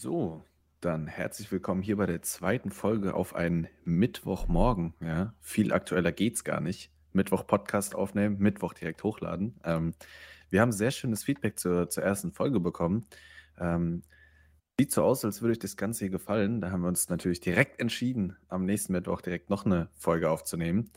So, dann herzlich willkommen hier bei der zweiten Folge auf einen Mittwochmorgen. Ja, viel aktueller geht's gar nicht. Mittwoch Podcast aufnehmen, Mittwoch direkt hochladen. Ähm, wir haben sehr schönes Feedback zur, zur ersten Folge bekommen. Ähm, sieht so aus, als würde euch das Ganze hier gefallen. Da haben wir uns natürlich direkt entschieden, am nächsten Mittwoch direkt noch eine Folge aufzunehmen.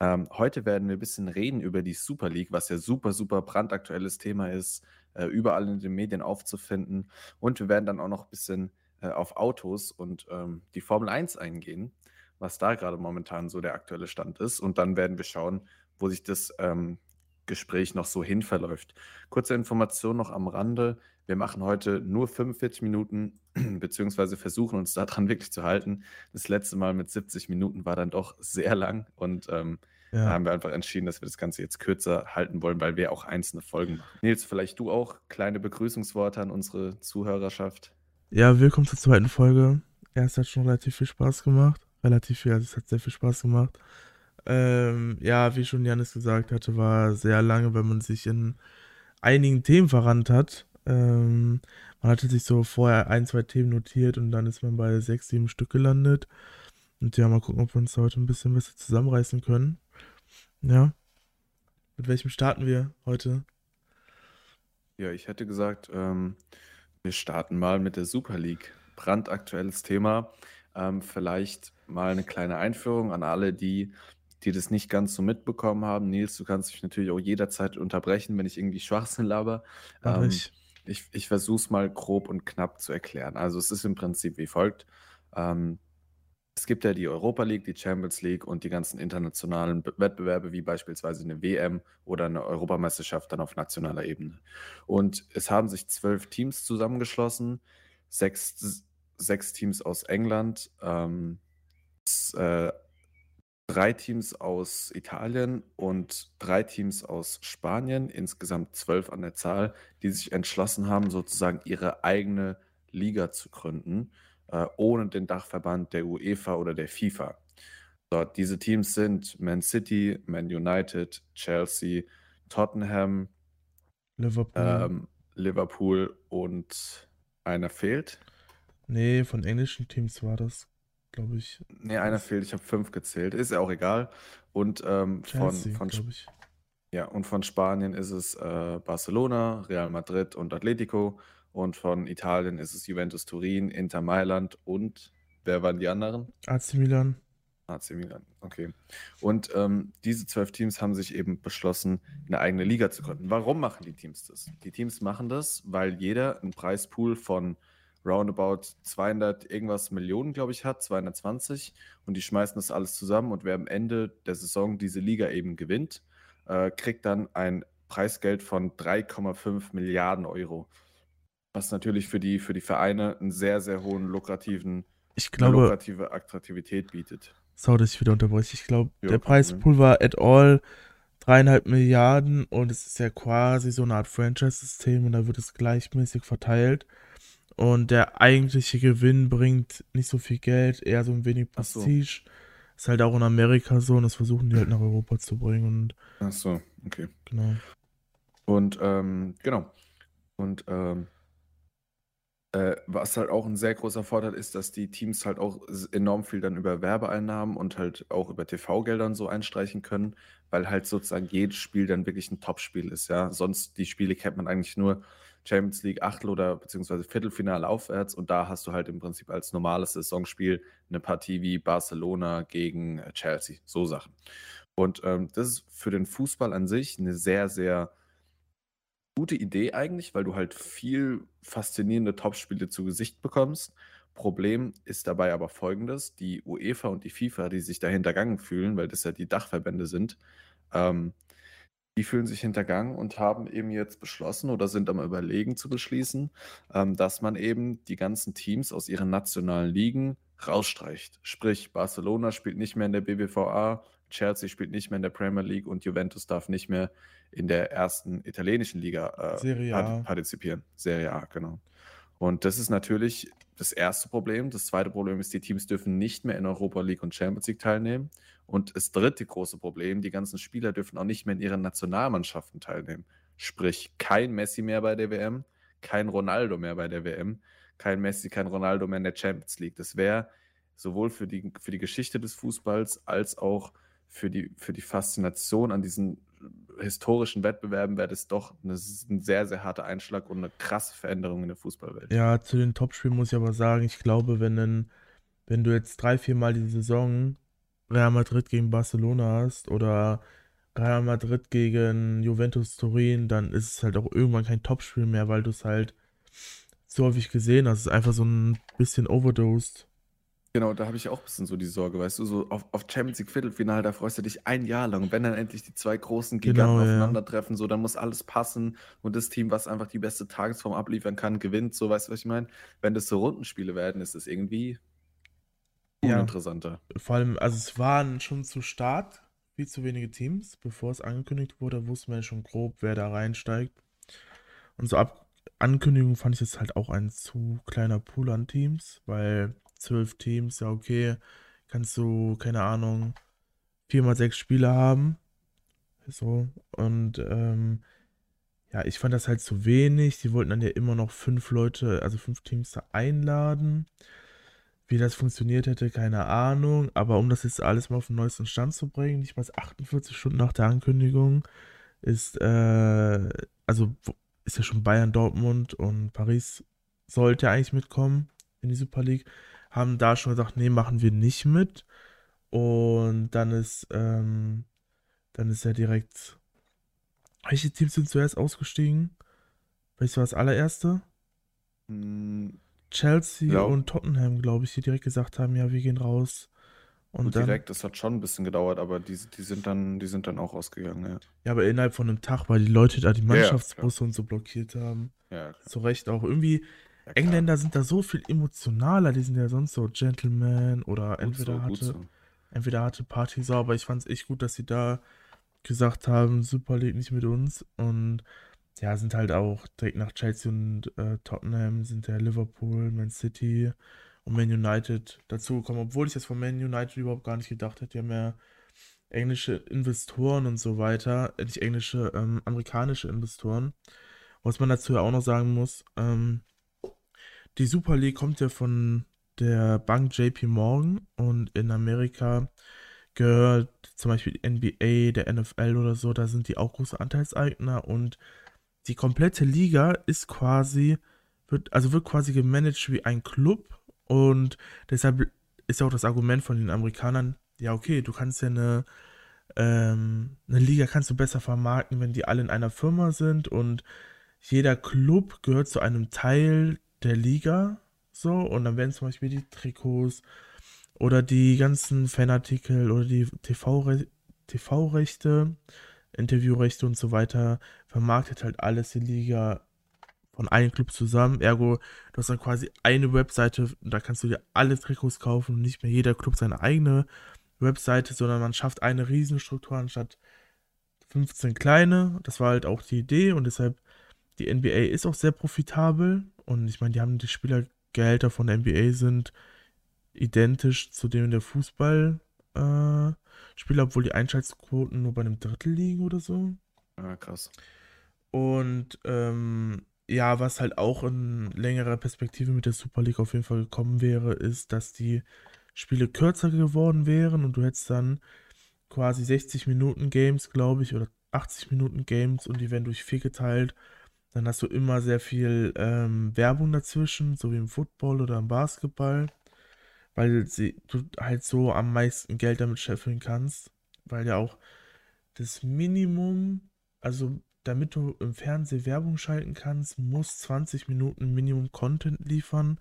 Ähm, heute werden wir ein bisschen reden über die Super League, was ja super, super brandaktuelles Thema ist, äh, überall in den Medien aufzufinden. Und wir werden dann auch noch ein bisschen äh, auf Autos und ähm, die Formel 1 eingehen, was da gerade momentan so der aktuelle Stand ist. Und dann werden wir schauen, wo sich das ähm, Gespräch noch so hin verläuft. Kurze Information noch am Rande. Wir machen heute nur 45 Minuten, beziehungsweise versuchen uns daran wirklich zu halten. Das letzte Mal mit 70 Minuten war dann doch sehr lang und ähm, ja. da haben wir einfach entschieden, dass wir das Ganze jetzt kürzer halten wollen, weil wir auch einzelne Folgen machen. Nils, vielleicht du auch kleine Begrüßungsworte an unsere Zuhörerschaft. Ja, willkommen zur zweiten Folge. Erst hat schon relativ viel Spaß gemacht. Relativ viel, also es hat sehr viel Spaß gemacht. Ähm, ja, wie schon Janis gesagt hatte, war sehr lange, wenn man sich in einigen Themen verrannt hat. Ähm, man hatte sich so vorher ein, zwei Themen notiert und dann ist man bei sechs, sieben Stück gelandet. Und ja, mal gucken, ob wir uns heute ein bisschen besser zusammenreißen können. Ja. Mit welchem starten wir heute? Ja, ich hätte gesagt, ähm, wir starten mal mit der Super League. Brandaktuelles Thema. Ähm, vielleicht mal eine kleine Einführung an alle, die, die das nicht ganz so mitbekommen haben. Nils, du kannst mich natürlich auch jederzeit unterbrechen, wenn ich irgendwie Schwachsinn laber. Ähm, ich ich, ich versuche es mal grob und knapp zu erklären. Also es ist im Prinzip wie folgt. Ähm, es gibt ja die Europa League, die Champions League und die ganzen internationalen Wettbewerbe, wie beispielsweise eine WM oder eine Europameisterschaft dann auf nationaler Ebene. Und es haben sich zwölf Teams zusammengeschlossen, sechs, sechs Teams aus England, ähm, äh, drei Teams aus Italien und drei Teams aus Spanien, insgesamt zwölf an der Zahl, die sich entschlossen haben, sozusagen ihre eigene Liga zu gründen äh, ohne den Dachverband der UEFA oder der FIFA. So, diese Teams sind Man City, Man United, Chelsea, Tottenham, Liverpool, ähm, Liverpool und einer fehlt. Nee, von englischen Teams war das, glaube ich. Nee, einer fehlt. Ich habe fünf gezählt. Ist ja auch egal. Und ähm, Chelsea, von, von. Ja, und von Spanien ist es äh, Barcelona, Real Madrid und Atletico. Und von Italien ist es Juventus Turin, Inter Mailand und wer waren die anderen? AC Milan. AC Milan, okay. Und ähm, diese zwölf Teams haben sich eben beschlossen, eine eigene Liga zu gründen. Warum machen die Teams das? Die Teams machen das, weil jeder einen Preispool von roundabout 200 irgendwas Millionen, glaube ich, hat, 220. Und die schmeißen das alles zusammen und wer am Ende der Saison diese Liga eben gewinnt, äh, kriegt dann ein Preisgeld von 3,5 Milliarden Euro. Was natürlich für die, für die Vereine einen sehr, sehr hohen lukrativen, ich glaube, lukrative Attraktivität bietet. Sorry, dass ich wieder unterbreche. Ich glaube, der Preispool war at all dreieinhalb Milliarden und es ist ja quasi so eine Art Franchise-System und da wird es gleichmäßig verteilt. Und der eigentliche Gewinn bringt nicht so viel Geld, eher so ein wenig Prestige. So. Ist halt auch in Amerika so und das versuchen die halt nach Europa zu bringen. Und Ach so, okay. Genau. Und ähm, genau. Und ähm, äh, was halt auch ein sehr großer Vorteil ist, dass die Teams halt auch enorm viel dann über Werbeeinnahmen und halt auch über TV-Geldern so einstreichen können, weil halt sozusagen jedes Spiel dann wirklich ein Top-Spiel ist, ja. Sonst die Spiele kennt man eigentlich nur Champions League Achtel- oder beziehungsweise Viertelfinale aufwärts und da hast du halt im Prinzip als normales Saisonspiel eine Partie wie Barcelona gegen äh, Chelsea, so Sachen. Und ähm, das ist für den Fußball an sich eine sehr, sehr gute Idee eigentlich, weil du halt viel faszinierende Topspiele zu Gesicht bekommst. Problem ist dabei aber folgendes: Die UEFA und die FIFA, die sich da hintergangen fühlen, weil das ja die Dachverbände sind, ähm, die fühlen sich hintergangen und haben eben jetzt beschlossen oder sind am Überlegen zu beschließen, ähm, dass man eben die ganzen Teams aus ihren nationalen Ligen rausstreicht. Sprich, Barcelona spielt nicht mehr in der BBVA, Chelsea spielt nicht mehr in der Premier League und Juventus darf nicht mehr in der ersten italienischen Liga äh, Serie A. partizipieren. Serie A, genau. Und das ist natürlich das erste Problem. Das zweite Problem ist, die Teams dürfen nicht mehr in Europa League und Champions League teilnehmen. Und das dritte große Problem, die ganzen Spieler dürfen auch nicht mehr in ihren Nationalmannschaften teilnehmen. Sprich, kein Messi mehr bei der WM, kein Ronaldo mehr bei der WM, kein Messi, kein Ronaldo mehr in der Champions League. Das wäre sowohl für die, für die Geschichte des Fußballs als auch für die, für die Faszination an diesen historischen Wettbewerben wäre das doch eine, ein sehr, sehr harter Einschlag und eine krasse Veränderung in der Fußballwelt. Ja, zu den Topspielen muss ich aber sagen, ich glaube, wenn, ein, wenn du jetzt drei, vier Mal die Saison Real Madrid gegen Barcelona hast oder Real Madrid gegen Juventus Turin, dann ist es halt auch irgendwann kein Topspiel mehr, weil du es halt so häufig gesehen hast. Es ist einfach so ein bisschen overdosed. Genau, da habe ich auch ein bisschen so die Sorge, weißt du, so auf, auf Champions League Viertelfinale, da freust du dich ein Jahr lang. Und wenn dann endlich die zwei großen Giganten Genau, ja. aufeinandertreffen, so, dann muss alles passen und das Team, was einfach die beste Tagesform abliefern kann, gewinnt, so, weißt du, was ich meine? Wenn das so Rundenspiele werden, ist das irgendwie Ja. uninteressanter. Vor allem, also es waren schon zu Start viel zu wenige Teams. Bevor es angekündigt wurde, wusste man ja schon grob, wer da reinsteigt. Und so ab Ankündigung fand ich es halt auch ein zu kleiner Pool an Teams, weil zwölf Teams, ja okay, kannst du, keine Ahnung, vier mal sechs Spieler haben. So. Und ähm, ja, ich fand das halt zu wenig. Die wollten dann ja immer noch fünf Leute, also fünf Teams da einladen. Wie das funktioniert hätte, keine Ahnung. Aber um das jetzt alles mal auf den neuesten Stand zu bringen, nicht mal 48 Stunden nach der Ankündigung, ist, äh, also ist ja schon Bayern, Dortmund und Paris sollte eigentlich mitkommen in die Super League. Haben da schon gesagt, nee, machen wir nicht mit. Und dann ist, ähm, dann ist ja direkt. Welche Teams sind zuerst ausgestiegen? Weißt du, was allererste? Hm, Chelsea Ja. und Tottenham, glaube ich, die direkt gesagt haben, ja, wir gehen raus. Und gut, dann, direkt, das hat schon ein bisschen gedauert, aber die, die, sind, dann, die sind dann auch rausgegangen, ja. ja, aber innerhalb von einem Tag, weil die Leute da die Ja, ja, Mannschaftsbusse und so blockiert haben. Ja, klar. Zu Recht auch. Irgendwie, Ja. Engländer sind da so viel emotionaler, die sind ja sonst so Gentlemen oder Gut entweder so, hatte, so. entweder hatte Partysau, aber ich fand es echt gut, dass sie da gesagt haben, Super League nicht mit uns. Und ja, sind halt auch direkt nach Chelsea und äh, Tottenham sind ja Liverpool, Man City und Man United dazugekommen, obwohl ich das von Man United überhaupt gar nicht gedacht hätte. Die haben ja englische Investoren und so weiter, äh, nicht englische, ähm, amerikanische Investoren. Was man dazu ja auch noch sagen muss, ähm, die Super League kommt ja von der Bank JP Morgan und in Amerika gehört zum Beispiel die NBA, der NFL oder so, da sind die auch große Anteilseigner und die komplette Liga ist quasi, wird, also wird quasi gemanagt wie ein Club und deshalb ist ja auch das Argument von den Amerikanern, ja okay, du kannst ja eine, ähm, eine Liga kannst du besser vermarkten, wenn die alle in einer Firma sind und jeder Club gehört zu einem Teil der Liga, so, und dann werden zum Beispiel die Trikots oder die ganzen Fanartikel oder die TV-Re TV-Rechte, Interviewrechte und so weiter, vermarktet halt alles die Liga von einem Club zusammen. Ergo, du hast dann quasi eine Webseite, da kannst du dir alle Trikots kaufen und nicht mehr jeder Club seine eigene Webseite, sondern man schafft eine Riesenstruktur anstatt 15 kleine. Das war halt auch die Idee und deshalb, die NBA ist auch sehr profitabel und ich meine, die haben die Spielergehälter von der NBA sind identisch zu denen der Fußball äh, Spieler, obwohl die Einschaltquoten nur bei einem Drittel liegen oder so. Ja, krass. Und ähm, ja, was halt auch in längerer Perspektive mit der Super League auf jeden Fall gekommen wäre, ist, dass die Spiele kürzer geworden wären und du hättest dann quasi 60 Minuten Games, glaube ich, oder 80 Minuten Games und die werden durch vier geteilt. Dann hast du immer sehr viel ähm, Werbung dazwischen, so wie im Football oder im Basketball, weil sie, du halt so am meisten Geld damit scheffeln kannst, weil ja auch das Minimum, also damit du im Fernsehen Werbung schalten kannst, muss 20 Minuten Minimum Content liefern.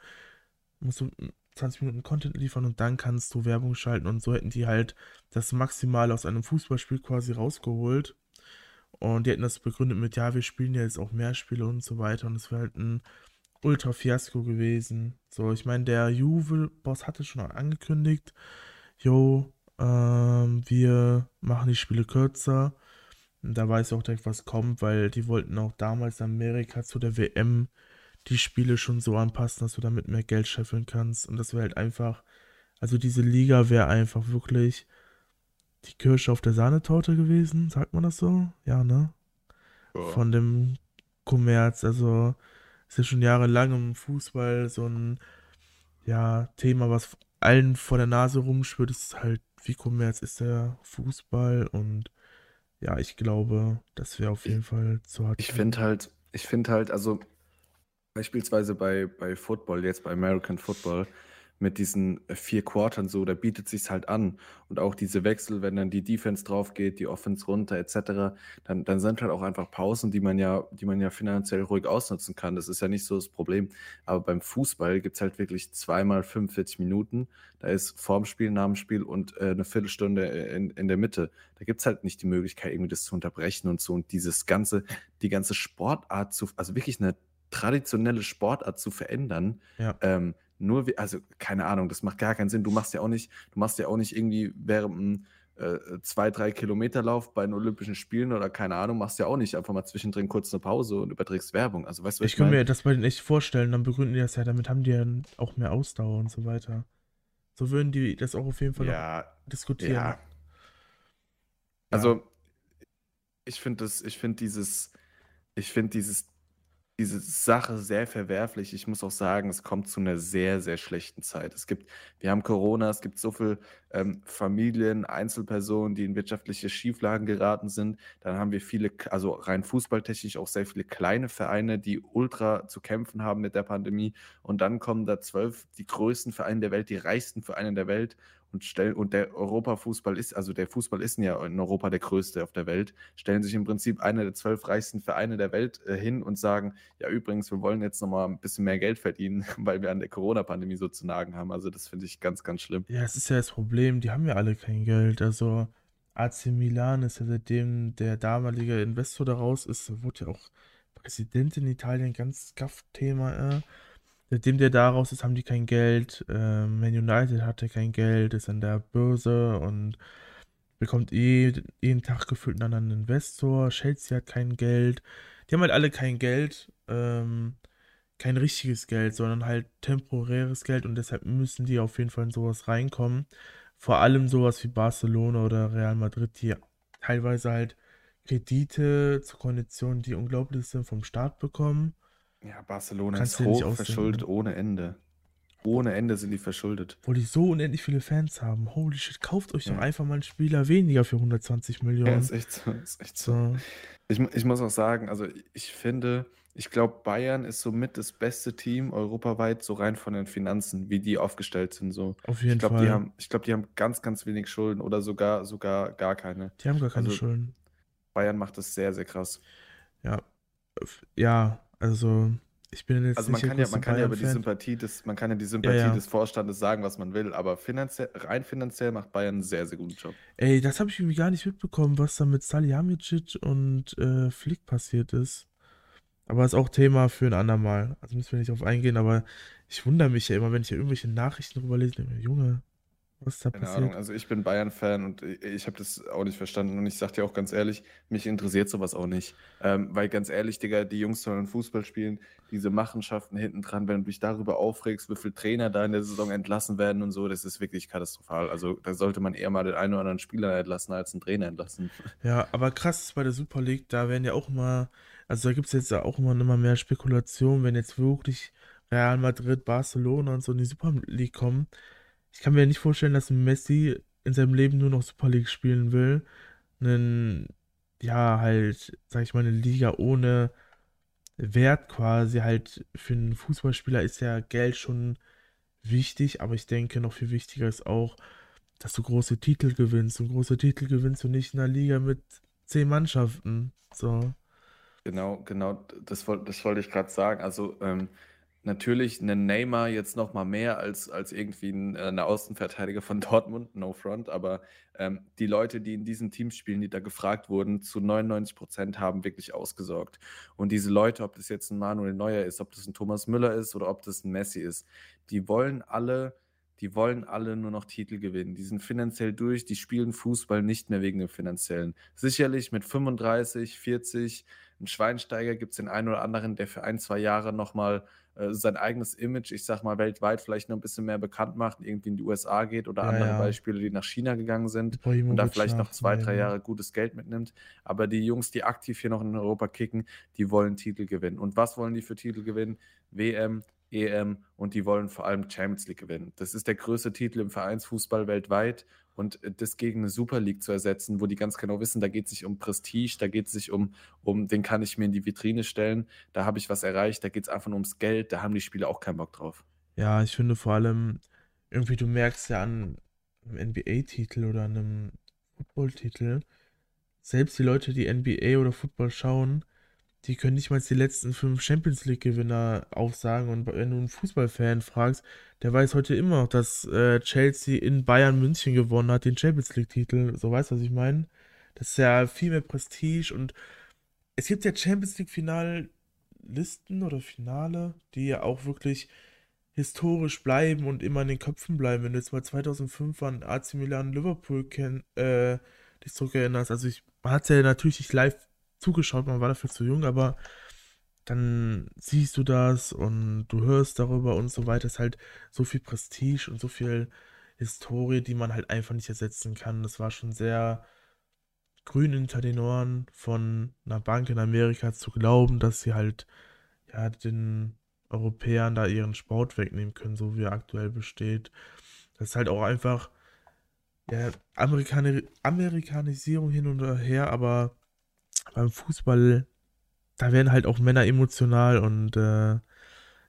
Musst du 20 Minuten Content liefern und dann kannst du Werbung schalten und so hätten die halt das Maximale aus einem Fußballspiel quasi rausgeholt. Und die hätten das begründet mit, ja, wir spielen ja jetzt auch mehr Spiele und so weiter und es wäre halt ein Ultra-Fiasko gewesen. So, ich meine, der Juve-Boss hatte schon angekündigt, jo, ähm, wir machen die Spiele kürzer. Und da weiß ich auch direkt, was kommt, weil die wollten auch damals in Amerika zu der WM die Spiele schon so anpassen, dass du damit mehr Geld scheffeln kannst. Und das wäre halt einfach, also diese Liga wäre einfach wirklich die Kirsche auf der Sahnetorte gewesen, sagt man das so? Ja, ne? Ja. Von dem Kommerz. Also ist ja schon jahrelang im Fußball so ein ja, Thema, was allen vor der Nase rumschwirrt, ist halt, wie kommerz ist der Fußball und ja, ich glaube, das wäre auf Ich, jeden Fall zu hart. ich finde halt, ich finde halt, also beispielsweise bei, bei Football, jetzt bei American Football, mit diesen äh, vier Quartern so, da bietet sich's halt an. Und auch diese Wechsel, wenn dann die Defense drauf geht, die Offense runter, etc., dann, dann sind halt auch einfach Pausen, die man ja, die man ja finanziell ruhig ausnutzen kann. Das ist ja nicht so das Problem. Aber beim Fußball gibt's halt wirklich zweimal 45 Minuten. Da ist vorm Spiel, nach dem Spiel und äh, eine Viertelstunde in, in der Mitte. Da gibt's halt nicht die Möglichkeit, irgendwie das zu unterbrechen und so. Und dieses ganze, die ganze Sportart zu, also wirklich eine traditionelle Sportart zu verändern, Ja. ähm, nur, also keine Ahnung, das macht gar keinen Sinn. Du machst ja auch nicht, du machst ja auch nicht irgendwie während einem äh, zwei, drei Kilometer Lauf bei den Olympischen Spielen oder keine Ahnung, machst ja auch nicht einfach mal zwischendrin kurz eine Pause und überträgst Werbung. Also weißt du, Ich ich kann meine? mir das bei denen echt vorstellen, dann begründen die das ja, damit haben die ja auch mehr Ausdauer und so weiter. So würden die das auch auf jeden Fall Ja, diskutieren. ja. Ja. Also ich finde das, ich finde dieses, ich finde dieses, diese Sache sehr verwerflich. Ich muss auch sagen, es kommt zu einer sehr, sehr schlechten Zeit. Es gibt, wir haben Corona, es gibt so viel ähm, Familien, Einzelpersonen, die in wirtschaftliche Schieflagen geraten sind. Dann haben wir viele, also rein fußballtechnisch auch sehr viele kleine Vereine, die ultra zu kämpfen haben mit der Pandemie. Und dann kommen da zwölf, die größten Vereine der Welt, die reichsten Vereine der Welt und stellen, und der Europafußball ist, also der Fußball ist ja in Europa der größte auf der Welt, stellen sich im Prinzip einer der zwölf reichsten Vereine der Welt äh, hin und sagen, ja übrigens, wir wollen jetzt nochmal ein bisschen mehr Geld verdienen, weil wir an der Corona-Pandemie so zu nagen haben. Also das finde ich ganz, ganz schlimm. Ja, es ist ja das Problem, die haben ja alle kein Geld. Also AC Milan ist ja seitdem der damalige Investor da raus ist, wurde ja auch Präsident in Italien, ganz Gaff-Thema. Äh. Seitdem der da raus ist, haben die kein Geld. Ähm, Man United hatte kein Geld, ist an der Börse und bekommt eh jeden Tag gefühlt einen anderen Investor. Chelsea hat kein Geld. Die haben halt alle kein Geld. Ähm, kein richtiges Geld, sondern halt temporäres Geld und deshalb müssen die auf jeden Fall in sowas reinkommen. Vor allem sowas wie Barcelona oder Real Madrid, die teilweise halt Kredite zu Konditionen, die unglaublich sind, vom Staat bekommen. Ja, Barcelona Kannst ist hoch verschuldet ohne Ende. Ohne Ende sind die verschuldet. Obwohl die so unendlich viele Fans haben. Holy shit, kauft euch doch Ja. einfach mal einen Spieler weniger für 120 Ja, Millionen. ist echt so. Ist echt so. So. Ich, ich muss auch sagen, also ich finde, ich glaube, Bayern ist somit das beste Team europaweit, so rein von den Finanzen, wie die aufgestellt sind. So. Auf Ich jeden glaube, die Fall. haben, ich glaube, die haben ganz, ganz wenig Schulden oder sogar, sogar gar keine. Die haben gar keine Also Schulden. Bayern macht das sehr, sehr krass. Ja. Ja, also ich bin jetzt Also man kann ja, man kann ja über die. Sympathie des, man kann ja die Ja, Sympathie ja. des Vorstandes sagen, was man will, aber finanziell, rein finanziell macht Bayern einen sehr, sehr guten Job. Ey, das habe ich irgendwie gar nicht mitbekommen, was da mit Salihamidzic und äh, Flick passiert ist. Aber ist auch Thema für ein andermal. Also müssen wir nicht drauf eingehen, aber ich wundere mich ja immer, wenn ich ja irgendwelche Nachrichten darüber lese, denke Junge, was ist da Keine Ahnung, passiert? also ich bin Bayern-Fan und ich, ich habe das auch nicht verstanden und ich sag dir auch ganz ehrlich, mich interessiert sowas auch nicht. Ähm, weil ganz ehrlich, Digga, die Jungs sollen Fußball spielen, diese Machenschaften hinten dran, wenn du dich darüber aufregst, wie viele Trainer da in der Saison entlassen werden und so, das ist wirklich katastrophal. Also da sollte man eher mal den einen oder anderen Spieler entlassen, als einen Trainer entlassen. Ja, aber krass bei der Super League, da werden ja auch immer, also da gibt es jetzt ja auch immer, immer mehr Spekulationen, wenn jetzt wirklich Real Madrid, Barcelona und so in die Super League kommen. Ich kann mir nicht vorstellen, dass Messi in seinem Leben nur noch Super League spielen will. Einen, ja, halt, sag ich mal, eine Liga ohne Wert quasi. Halt für einen Fußballspieler ist ja Geld schon wichtig, aber ich denke, noch viel wichtiger ist auch, dass du große Titel gewinnst. Und große Titel gewinnst du nicht in einer Liga mit zehn Mannschaften. So. Genau, genau, das, woll- das wollte ich gerade sagen. Also ähm, natürlich ein Neymar jetzt noch mal mehr als, als irgendwie ein, äh, eine Außenverteidiger von Dortmund, no front, aber ähm, die Leute, die in diesen Teams spielen, die da gefragt wurden, zu 99 Prozent haben wirklich ausgesorgt. Und diese Leute, ob das jetzt ein Manuel Neuer ist, ob das ein Thomas Müller ist oder ob das ein Messi ist, die wollen alle, die wollen alle nur noch Titel gewinnen. Die sind finanziell durch, die spielen Fußball nicht mehr wegen dem finanziellen. Sicherlich mit 35, 40 ein Schweinsteiger gibt es den einen oder anderen, der für ein, zwei Jahre nochmal sein eigenes Image, ich sag mal, weltweit vielleicht noch ein bisschen mehr bekannt macht, irgendwie in die USA geht oder ja, andere ja. Beispiele, die nach China gegangen sind und da vielleicht noch zwei, drei Jahre gutes Geld mitnimmt. Aber die Jungs, die aktiv hier noch in Europa kicken, die wollen Titel gewinnen. Und was wollen die für Titel gewinnen? WM, EM und die wollen vor allem Champions League gewinnen. Das ist der größte Titel im Vereinsfußball weltweit und äh, das gegen eine Super League zu ersetzen, wo die ganz genau wissen, da geht es sich um Prestige, da geht es sich um, um, den kann ich mir in die Vitrine stellen, da habe ich was erreicht, da geht es einfach nur ums Geld, da haben die Spieler auch keinen Bock drauf. Ja, ich finde vor allem, irgendwie, du merkst ja an einem NBA-Titel oder einem Football-Titel, selbst die Leute, die NBA oder Football schauen, die können nicht mal die letzten fünf Champions League-Gewinner aufsagen. Und wenn du einen Fußballfan fragst, der weiß heute immer noch, dass äh, Chelsea in Bayern München gewonnen hat, den Champions League-Titel. So weißt du, was ich meine? Das ist ja viel mehr Prestige und es gibt ja Champions League-Finallisten oder Finale, die ja auch wirklich historisch bleiben und immer in den Köpfen bleiben. Wenn du jetzt mal 2005 an AC Milan Liverpool kenn, äh, dich zurückerinnerst, also ich man hat es ja natürlich nicht live zugeschaut, man war dafür zu jung, aber dann siehst du das und du hörst darüber und so weiter. Es ist halt so viel Prestige und so viel Historie, die man halt einfach nicht ersetzen kann. Das war schon sehr grün hinter den Ohren von einer Bank in Amerika zu glauben, dass sie halt ja den Europäern da ihren Sport wegnehmen können, so wie er aktuell besteht. Das ist halt auch einfach ja, Amerikani Amerikanisierung hin und her, aber beim Fußball, da werden halt auch Männer emotional und äh,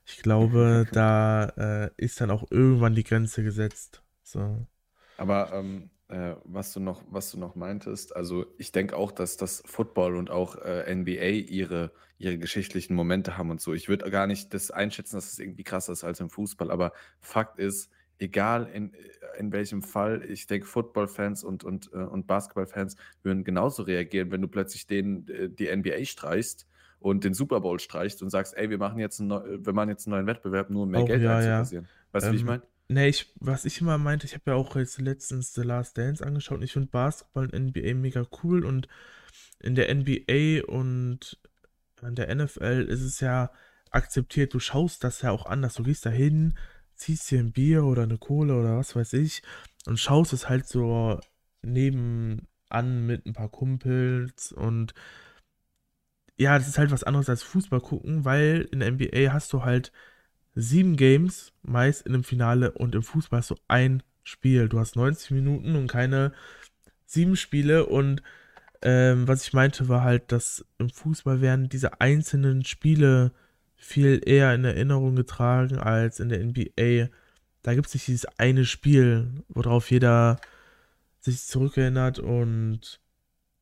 ich glaube, da äh, ist dann auch irgendwann die Grenze gesetzt. So. Aber ähm, äh, was du noch, was du noch meintest, also ich denke auch, dass das Football und auch äh, NBA ihre, ihre geschichtlichen Momente haben und so. Ich würde gar nicht das einschätzen, dass es irgendwie krasser ist als im Fußball, aber Fakt ist, egal in, in welchem Fall, ich denke, Football-Fans und, und, äh, und Basketball-Fans würden genauso reagieren, wenn du plötzlich denen äh, die NBA streichst und den Super Bowl streichst und sagst, ey, wir machen jetzt einen, wir machen jetzt einen neuen Wettbewerb, nur um mehr auch, Geld ja, einzukassieren. Ja. Weißt du, ähm, wie ich ähm, meine? Nee, ich, was ich immer meinte, ich habe ja auch jetzt letztens The Last Dance angeschaut und ich finde Basketball und NBA mega cool und in der NBA und in der NFL ist es ja akzeptiert, du schaust das ja auch anders, du gehst da hin, ziehst dir ein Bier oder eine Kohle oder was weiß ich und schaust es halt so nebenan mit ein paar Kumpels und ja, das ist halt was anderes als Fußball gucken, weil in der NBA hast du halt sieben Games meist in einem Finale und im Fußball hast du ein Spiel. Du hast 90 Minuten und keine sieben Spiele und ähm, was ich meinte war halt, dass im Fußball werden diese einzelnen Spiele viel eher in Erinnerung getragen als in der NBA. Da gibt es nicht dieses eine Spiel, worauf jeder sich zurückerinnert und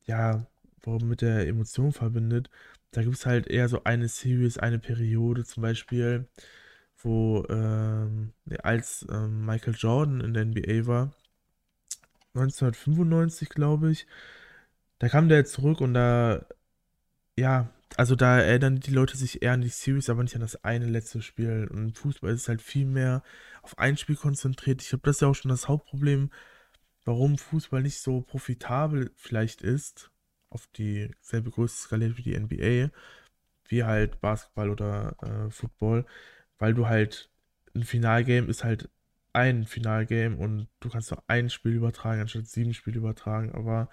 ja, womit er Emotionen verbindet. Da gibt es halt eher so eine Series, eine Periode zum Beispiel, wo ähm, als ähm, Michael Jordan in der NBA war, 1995 glaube ich, da kam der zurück und da, ja, also da erinnern die Leute sich eher an die Series, aber nicht an das eine letzte Spiel. Und Fußball ist halt viel mehr auf ein Spiel konzentriert. Ich glaube, das ist ja auch schon das Hauptproblem, warum Fußball nicht so profitabel vielleicht ist, auf dieselbe Größe skaliert wie die NBA, wie halt Basketball oder äh, Football, weil du halt ein Finalgame ist halt ein Finalgame und du kannst nur ein Spiel übertragen, anstatt sieben Spiele übertragen, aber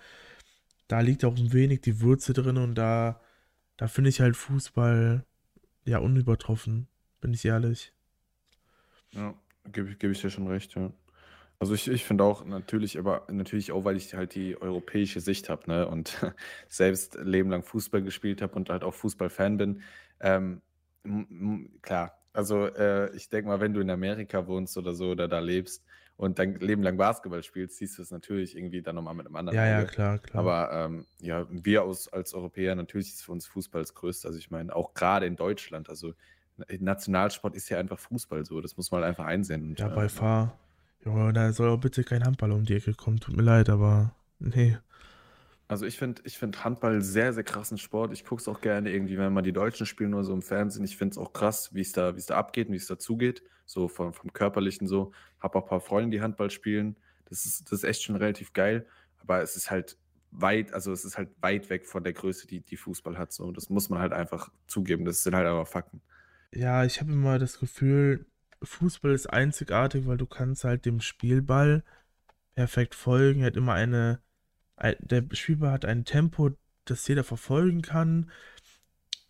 da liegt auch ein wenig die Würze drin und da da finde ich halt Fußball ja unübertroffen, bin ich ehrlich. Ja, gebe geb ich dir schon recht, ja. Also ich, ich finde auch natürlich, aber natürlich auch, weil ich halt die europäische Sicht habe, ne? Und selbst Leben lang Fußball gespielt habe und halt auch Fußballfan bin. Ähm, klar, also äh, ich denke mal, wenn du in Amerika wohnst oder so oder da lebst, und dein Leben lang Basketball spielst, siehst du es natürlich irgendwie dann nochmal mit einem anderen Ja, ja, klar, klar. Aber ähm, ja, wir aus, als Europäer, natürlich ist für uns Fußball das Größte. Also ich meine, auch gerade in Deutschland, also Nationalsport ist ja einfach Fußball so, das muss man halt einfach einsehen. Und, ja, bei äh, Fahr. Ja, da soll auch bitte kein Handball um die Ecke kommen, tut mir leid, aber nee. Also ich finde ich find Handball sehr, sehr krassen Sport. Ich gucke es auch gerne irgendwie, wenn man die Deutschen spielen nur so im Fernsehen. Ich finde es auch krass, wie es da, da abgeht und wie es da zugeht. So vom, vom Körperlichen so. Habe auch ein paar Freunde, die Handball spielen. Das ist, das ist echt schon relativ geil. Aber es ist halt weit, also es ist halt weit weg von der Größe, die, die Fußball hat. So. Das muss man halt einfach zugeben. Das sind halt aber Fakten. Ja, ich habe immer das Gefühl, Fußball ist einzigartig, weil du kannst halt dem Spielball perfekt folgen. Er hat immer eine, ein, der Spielball hat ein Tempo, das jeder verfolgen kann.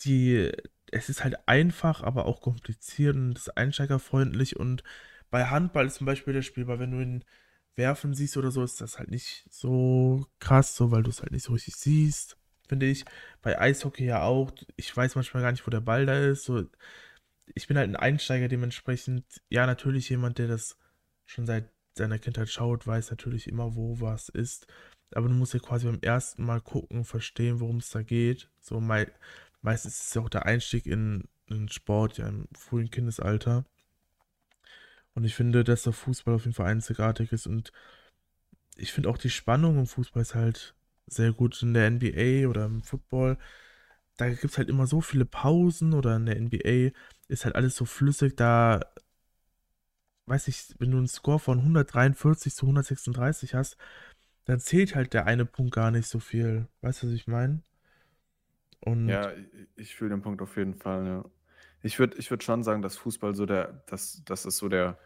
Die, es ist halt einfach, aber auch kompliziert und ist einsteigerfreundlich. Und bei Handball ist zum Beispiel der Spielball, wenn du ihn werfen siehst oder so, ist das halt nicht so krass, so weil du es halt nicht so richtig siehst, finde ich. Bei Eishockey ja auch. Ich weiß manchmal gar nicht, wo der Ball da ist. So, ich bin halt ein Einsteiger dementsprechend. Ja, natürlich jemand, der das schon seit seiner Kindheit schaut, weiß natürlich immer, wo was ist. Aber du musst ja quasi beim ersten Mal gucken, verstehen, worum es da geht. So mei meistens ist es ja auch der Einstieg in, in Sport, ja im frühen Kindesalter. Und ich finde, dass der Fußball auf jeden Fall einzigartig ist. Und ich finde auch die Spannung im Fußball ist halt sehr gut in der NBA oder im Football. Da gibt es halt immer so viele Pausen oder in der NBA ist halt alles so flüssig. Da, weiß ich, wenn du einen Score von 143 zu 136 hast, dann zählt halt der eine Punkt gar nicht so viel. Weißt du, was ich meine? Und Ja, ich fühle den Punkt auf jeden Fall, ja. Ich würde ich würd schon sagen, dass Fußball so der, dass, dass es so der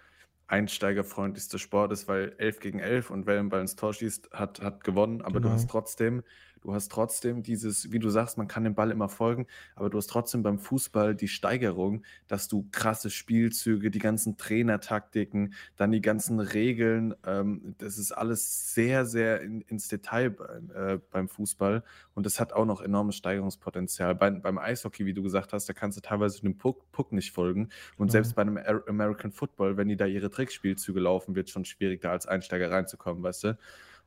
einsteigerfreundlichste Sport ist, weil 11 gegen 11 und wer den Ball ins Tor schießt, hat, hat gewonnen, aber du hast genau, trotzdem, du hast trotzdem dieses, wie du sagst, man kann dem Ball immer folgen, aber du hast trotzdem beim Fußball die Steigerung, dass du krasse Spielzüge, die ganzen Trainertaktiken, dann die ganzen Regeln, ähm, das ist alles sehr, sehr in, ins Detail beim, äh, beim Fußball und das hat auch noch enormes Steigerungspotenzial. Beim, beim Eishockey, wie du gesagt hast, da kannst du teilweise dem Puck, Puck nicht folgen und selbst genau. bei einem American Football, wenn die da ihre Trickspielzüge laufen, wird es schon schwierig, da als Einsteiger reinzukommen, weißt du?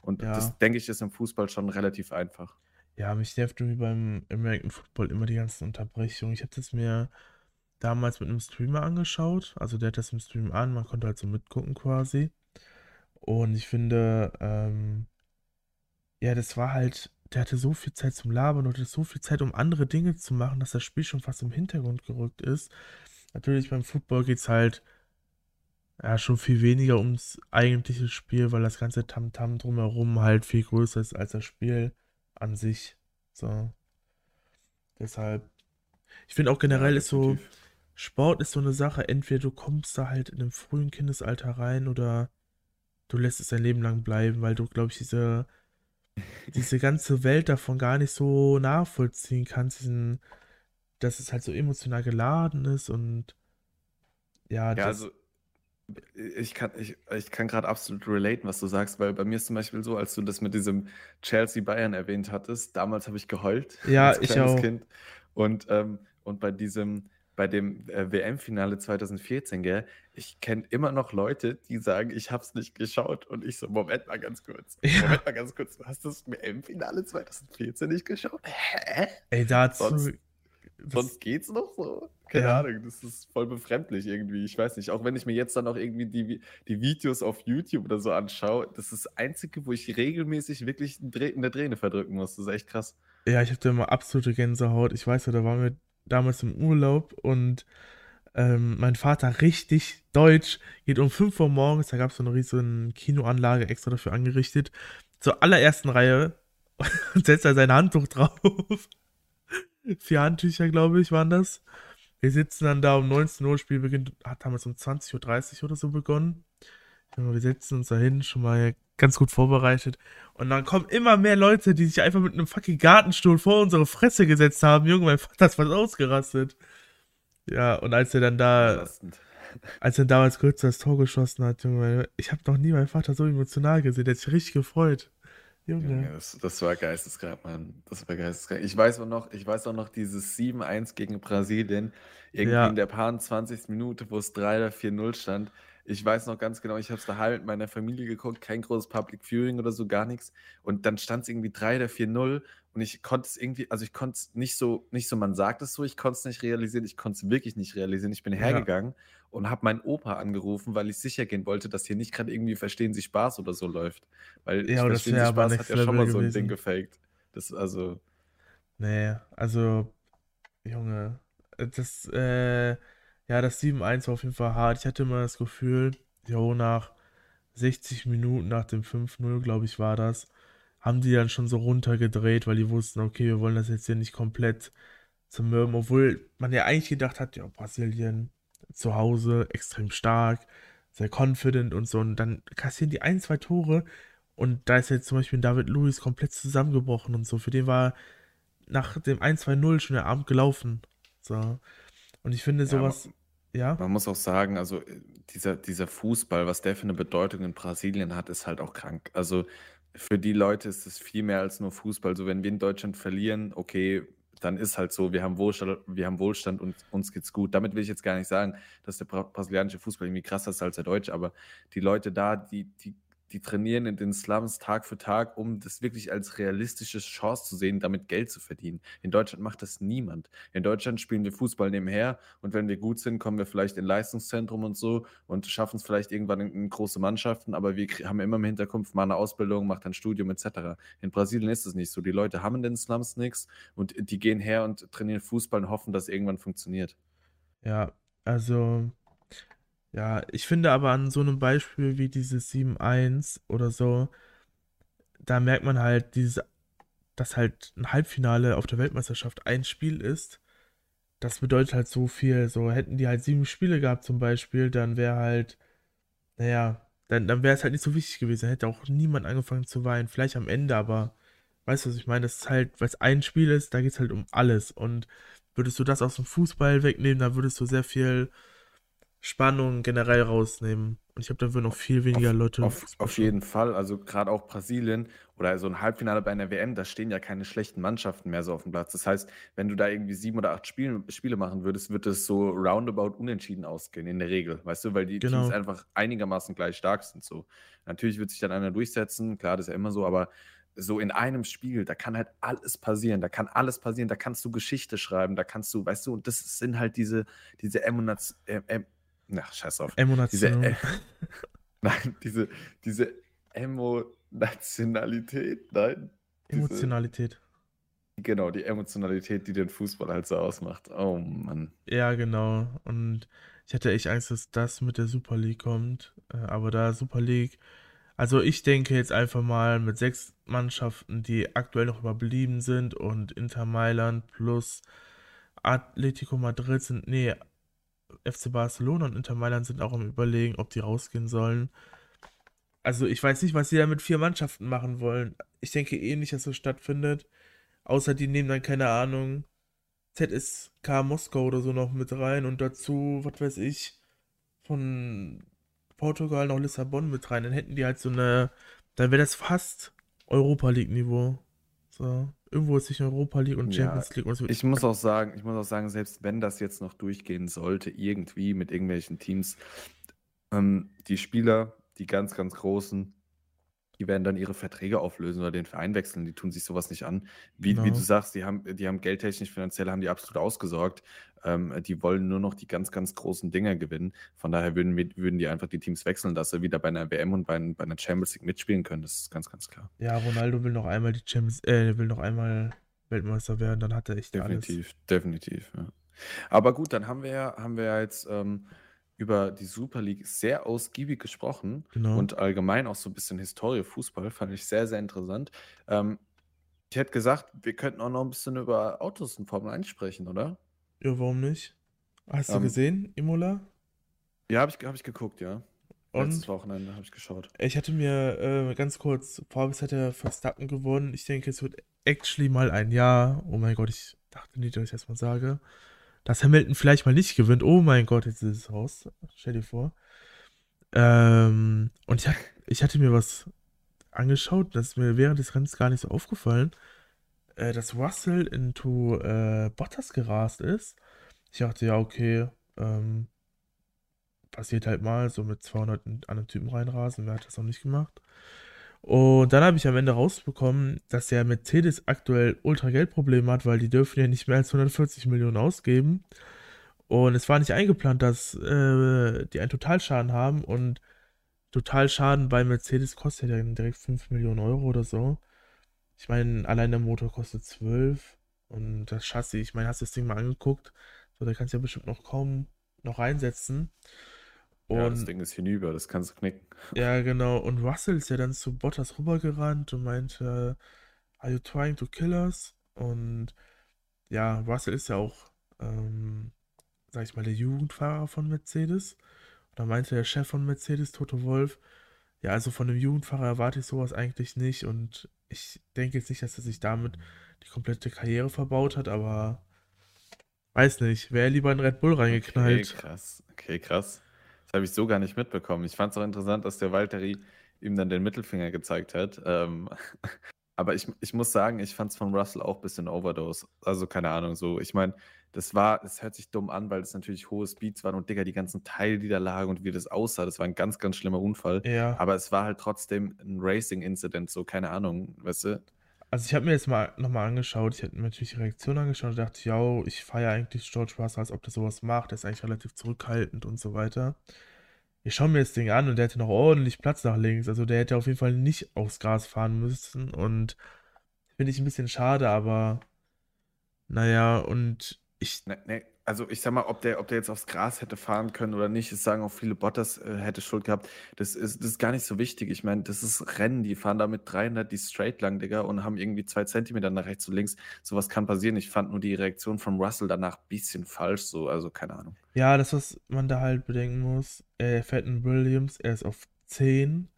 Und das, Ja. denke ich, ist im Fußball schon relativ einfach. Ja, mich nervt irgendwie beim American Football immer die ganzen Unterbrechungen. Ich habe das mir damals mit einem Streamer angeschaut. Also der hat das im Stream an, man konnte halt so mitgucken quasi. Und ich finde, ähm, ja, das war halt, der hatte so viel Zeit zum Labern und hatte so viel Zeit, um andere Dinge zu machen, dass das Spiel schon fast im Hintergrund gerückt ist. Natürlich beim Football geht es halt ja schon viel weniger ums eigentliche Spiel, weil das ganze Tamtam drumherum halt viel größer ist als das Spiel an sich. So, deshalb. Ich finde auch Ja, generell ist so. Sport ist so eine Sache, entweder du kommst da halt in einem frühen Kindesalter rein oder du lässt es dein Leben lang bleiben, weil du, glaube ich, diese, diese ganze Welt davon gar nicht so nachvollziehen kannst, diesen, dass es halt so emotional geladen ist und ja, Ja, das, also ich kann, ich, ich kann gerade absolut relaten, was du sagst, weil bei mir ist zum Beispiel so, als du das mit diesem Chelsea Bayern erwähnt hattest, damals habe ich geheult ja, als ich kleines auch. Kind. Und, ähm, und bei diesem, bei dem äh, WM-Finale 2014, gell, ich kenne immer noch Leute, die sagen, ich habe es nicht geschaut. Und ich so, Moment mal ganz kurz. Ja, Moment mal ganz kurz. Du hast das WM-Finale 2014 nicht geschaut? Hä? ey, dazu, Sonst Sonst geht's noch so? Keine ja, Ahnung, das ist voll befremdlich irgendwie. Ich weiß nicht, auch wenn ich mir jetzt dann auch irgendwie die, die Videos auf YouTube oder so anschaue, das ist das Einzige, wo ich regelmäßig wirklich eine Träne verdrücken muss. Das ist echt krass. ja, ich hatte immer absolute Gänsehaut. Ich weiß ja, da waren wir damals im Urlaub und ähm, mein Vater richtig deutsch, geht um 5 Uhr morgens, da gab es so eine riesen Kinoanlage extra dafür angerichtet, zur allerersten Reihe und setzt da sein Handtuch drauf. Vier Handtücher, glaube ich, waren das. Wir sitzen dann da um 19 Uhr, Spiel beginnt, hat damals um 20.30 Uhr oder so begonnen. Wir setzen uns da hin, schon mal ganz gut vorbereitet. Und dann kommen immer mehr Leute, die sich einfach mit einem fucking Gartenstuhl vor unsere Fresse gesetzt haben. Junge, mein Vater ist fast ausgerastet. Ja, und als er dann da, als er damals kurz das Tor geschossen hat, Junge, ich habe noch nie meinen Vater so emotional gesehen. Der hat sich richtig gefreut. Junge. Junge, das, das war geisteskrank, Mann. Das war geisteskrank. Ich weiß auch noch, ich weiß auch noch dieses 7-1 gegen Brasilien, irgendwie in Ja, der paar 20. Minute, wo es 3 oder 4-0 stand. Ich weiß noch ganz genau, ich habe es daheim mit meiner Familie geguckt, kein großes Public Viewing oder so, gar nichts. Und dann stand es irgendwie 3 oder 4-0 und ich konnte es irgendwie, also ich konnte es nicht so, nicht so, man sagt es so, ich konnte es nicht realisieren, ich konnte es wirklich nicht realisieren. Ich bin ja, hergegangen und habe meinen Opa angerufen, weil ich sicher gehen wollte, dass hier nicht gerade irgendwie Verstehen Sie Spaß oder so läuft. Weil ja, ich Verstehen Sie Spaß hat ja schon mal so ein Ding gefaked. Das also, Nee, also, Junge, äh, das, äh, ja, das 7-1 war auf jeden Fall hart. Ich hatte immer das Gefühl, jo, nach 60 Minuten nach dem 5-0, glaube ich, war das, haben die dann schon so runtergedreht, weil die wussten, okay, wir wollen das jetzt hier nicht komplett zu mürben, obwohl man ja eigentlich gedacht hat, ja, Brasilien zu Hause extrem stark, sehr confident und so. Und dann kassieren die ein, zwei Tore und da ist jetzt zum Beispiel David Luiz komplett zusammengebrochen und so. Für den war nach dem 1-2-0 schon der Abend gelaufen. So. Und ich finde sowas, ja. Man muss auch sagen, also äh, dieser, dieser Fußball, was der für eine Bedeutung in Brasilien hat, ist halt auch krank. Also für die Leute ist es viel mehr als nur Fußball. So, wenn wir in Deutschland verlieren, okay, dann ist halt so, wir haben Wohlstand, wir haben Wohlstand und uns geht's gut. Damit will ich jetzt gar nicht sagen, dass der brasilianische Fußball irgendwie krasser ist als der deutsche, aber die Leute da, die, die die trainieren in den Slums Tag für Tag, um das wirklich als realistische Chance zu sehen, damit Geld zu verdienen. In Deutschland macht das niemand. In Deutschland spielen wir Fußball nebenher und wenn wir gut sind, kommen wir vielleicht in Leistungszentrum und so und schaffen es vielleicht irgendwann in, in große Mannschaften, aber wir haben immer im Hinterkopf mal eine Ausbildung, macht ein Studium etc. In Brasilien ist es nicht so. Die Leute haben in den Slums nichts und die gehen her und trainieren Fußball und hoffen, dass irgendwann funktioniert. Ja, also ja, ich finde aber an so einem Beispiel wie dieses 7-1 oder so, da merkt man halt, dieses, dass halt ein Halbfinale auf der Weltmeisterschaft ein Spiel ist. Das bedeutet halt so viel. So hätten die halt sieben Spiele gehabt zum Beispiel, dann wäre halt, naja, dann, dann wäre es halt nicht so wichtig gewesen. Dann hätte auch niemand angefangen zu weinen. Vielleicht am Ende, aber weißt du, was ich meine? Das ist halt, weil es ein Spiel ist, da geht es halt um alles. Und würdest du das aus dem Fußball wegnehmen, dann würdest du sehr viel Spannung generell rausnehmen. Und ich glaube, da würden noch viel weniger auf, Leute. Auf, auf jeden Fall. Also gerade auch Brasilien oder so ein Halbfinale bei einer WM, da stehen ja keine schlechten Mannschaften mehr so auf dem Platz. Das heißt, wenn du da irgendwie sieben oder acht Spiele, Spiele machen würdest, wird es so roundabout unentschieden ausgehen, in der Regel. Weißt du, weil die genau. Teams einfach einigermaßen gleich stark sind. So. Natürlich wird sich dann einer durchsetzen, klar, das ist ja immer so, aber so in einem Spiel, da kann halt alles passieren, da kann alles passieren, da kannst du Geschichte schreiben, da kannst du, weißt du, und das sind halt diese, diese äh, äh, na, scheiß auf. Emotion. Diese, äh, nein, diese, diese Emotionalität, nein. Diese, Emotionalität. Genau, die Emotionalität, die den Fußball halt so ausmacht. Oh Mann. Ja, genau. Und ich hatte echt Angst, dass das mit der Super League kommt. Äh, aber da Super League, also ich denke jetzt einfach mal mit sechs Mannschaften, die aktuell noch überblieben sind und Inter Mailand plus Atletico Madrid sind, nee, FC Barcelona und Inter Mailand sind auch am Überlegen, ob die rausgehen sollen. Also ich weiß nicht, was sie da mit vier Mannschaften machen wollen. Ich denke eh nicht, dass das stattfindet. Außer die nehmen dann, keine Ahnung, ZSK Moskau oder so noch mit rein und dazu, was weiß ich, von Portugal noch Lissabon mit rein. Dann hätten die halt so eine, dann wäre das fast Europa League-Niveau. So. Irgendwo ist sich Europa League und Champions ja, League. Und so. Ich muss auch sagen, ich muss auch sagen, selbst wenn das jetzt noch durchgehen sollte, irgendwie mit irgendwelchen Teams, ähm, die Spieler, die ganz, ganz großen, die werden dann ihre Verträge auflösen oder den Verein wechseln. Die tun sich sowas nicht an. Wie, genau. wie du sagst, die haben, die haben geldtechnisch, finanziell haben die absolut ausgesorgt. Ähm, die wollen nur noch die ganz, ganz großen Dinger gewinnen. Von daher würden, würden die einfach die Teams wechseln, dass sie wieder bei einer WM und bei, bei einer Champions League mitspielen können. Das ist ganz, ganz klar. Ja, Ronaldo will noch einmal die Champions, äh, will noch einmal Weltmeister werden, dann hat er echt definitiv, alles. Definitiv, definitiv. Ja. Aber gut, dann haben wir ja, haben wir ja jetzt ähm, über die Super League sehr ausgiebig gesprochen genau. und allgemein auch so ein bisschen Historie Fußball, fand ich sehr, sehr interessant. Ähm, ich hätte gesagt, wir könnten auch noch ein bisschen über Autos in Formel 1 sprechen, oder? Ja, warum nicht? Hast du ähm, gesehen, Imola? Ja, habe ich, hab ich geguckt, ja. Und Letztes Wochenende habe ich geschaut. Ich hatte mir äh, ganz kurz, Forbes hat ja Verstappen gewonnen. Ich denke, es wird actually mal ein Jahr. Oh mein Gott, ich dachte nicht, dass ich das mal sage dass Hamilton vielleicht mal nicht gewinnt. Oh mein Gott, jetzt ist es raus. Stell dir vor. Ähm, und ich, ich hatte mir was angeschaut, das ist mir während des Rennens gar nicht so aufgefallen, äh, dass Russell into äh, Bottas gerast ist. Ich dachte, ja, okay, ähm, passiert halt mal, so mit 200 anderen Typen reinrasen. Wer hat das noch nicht gemacht? Und dann habe ich am Ende rausbekommen, dass der Mercedes aktuell ultra Geldprobleme hat, weil die dürfen ja nicht mehr als 140 Millionen ausgeben. Und es war nicht eingeplant, dass äh, die einen Totalschaden haben. Und Totalschaden bei Mercedes kostet ja direkt 5 Millionen Euro oder so. Ich meine, allein der Motor kostet 12. Und das Chassis, ich meine, hast du das Ding mal angeguckt? So, da kannst du ja bestimmt noch kaum noch reinsetzen. Und, ja, das Ding ist hinüber, das kannst du knicken. Ja, genau. Und Russell ist ja dann zu Bottas rübergerannt und meinte, are you trying to kill us? Und ja, Russell ist ja auch, ähm, sag ich mal, der Jugendfahrer von Mercedes. Und da meinte der Chef von Mercedes, Toto Wolf, ja, also von einem Jugendfahrer erwarte ich sowas eigentlich nicht. Und ich denke jetzt nicht, dass er sich damit die komplette Karriere verbaut hat, aber weiß nicht, wäre lieber in Red Bull reingeknallt. Okay, krass. Okay, krass. Das habe ich so gar nicht mitbekommen. Ich fand es auch interessant, dass der Valtteri ihm dann den Mittelfinger gezeigt hat. Ähm, aber ich, ich muss sagen, ich fand es von Russell auch ein bisschen Overdose. Also keine Ahnung, so. Ich meine, das war, es hört sich dumm an, weil es natürlich hohe Speeds waren und Digga, die ganzen Teile, die da lagen und wie das aussah, das war ein ganz, ganz schlimmer Unfall. Ja. Aber es war halt trotzdem ein Racing-Incident, so keine Ahnung, weißt du? Also ich habe mir jetzt mal nochmal angeschaut, ich habe mir natürlich die Reaktion angeschaut und dachte, ja, ich feiere eigentlich George Russell, als ob der sowas macht, der ist eigentlich relativ zurückhaltend und so weiter. Ich schaue mir das Ding an und der hätte noch ordentlich Platz nach links, also der hätte auf jeden Fall nicht aufs Gras fahren müssen und finde ich ein bisschen schade, aber naja, und ich, Ne, ne, also ich sag mal, ob der, ob der jetzt aufs Gras hätte fahren können oder nicht, das sagen auch viele, Bottas äh, hätte Schuld gehabt. Das ist, das ist gar nicht so wichtig. Ich meine, das ist Rennen, die fahren da mit 300 die straight lang, Digga, und haben irgendwie zwei Zentimeter nach rechts und links. Sowas kann passieren. Ich fand nur die Reaktion von Russell danach ein bisschen falsch, so, also keine Ahnung. ja, das, was man da halt bedenken muss, er fährt einen Williams, er ist auf 10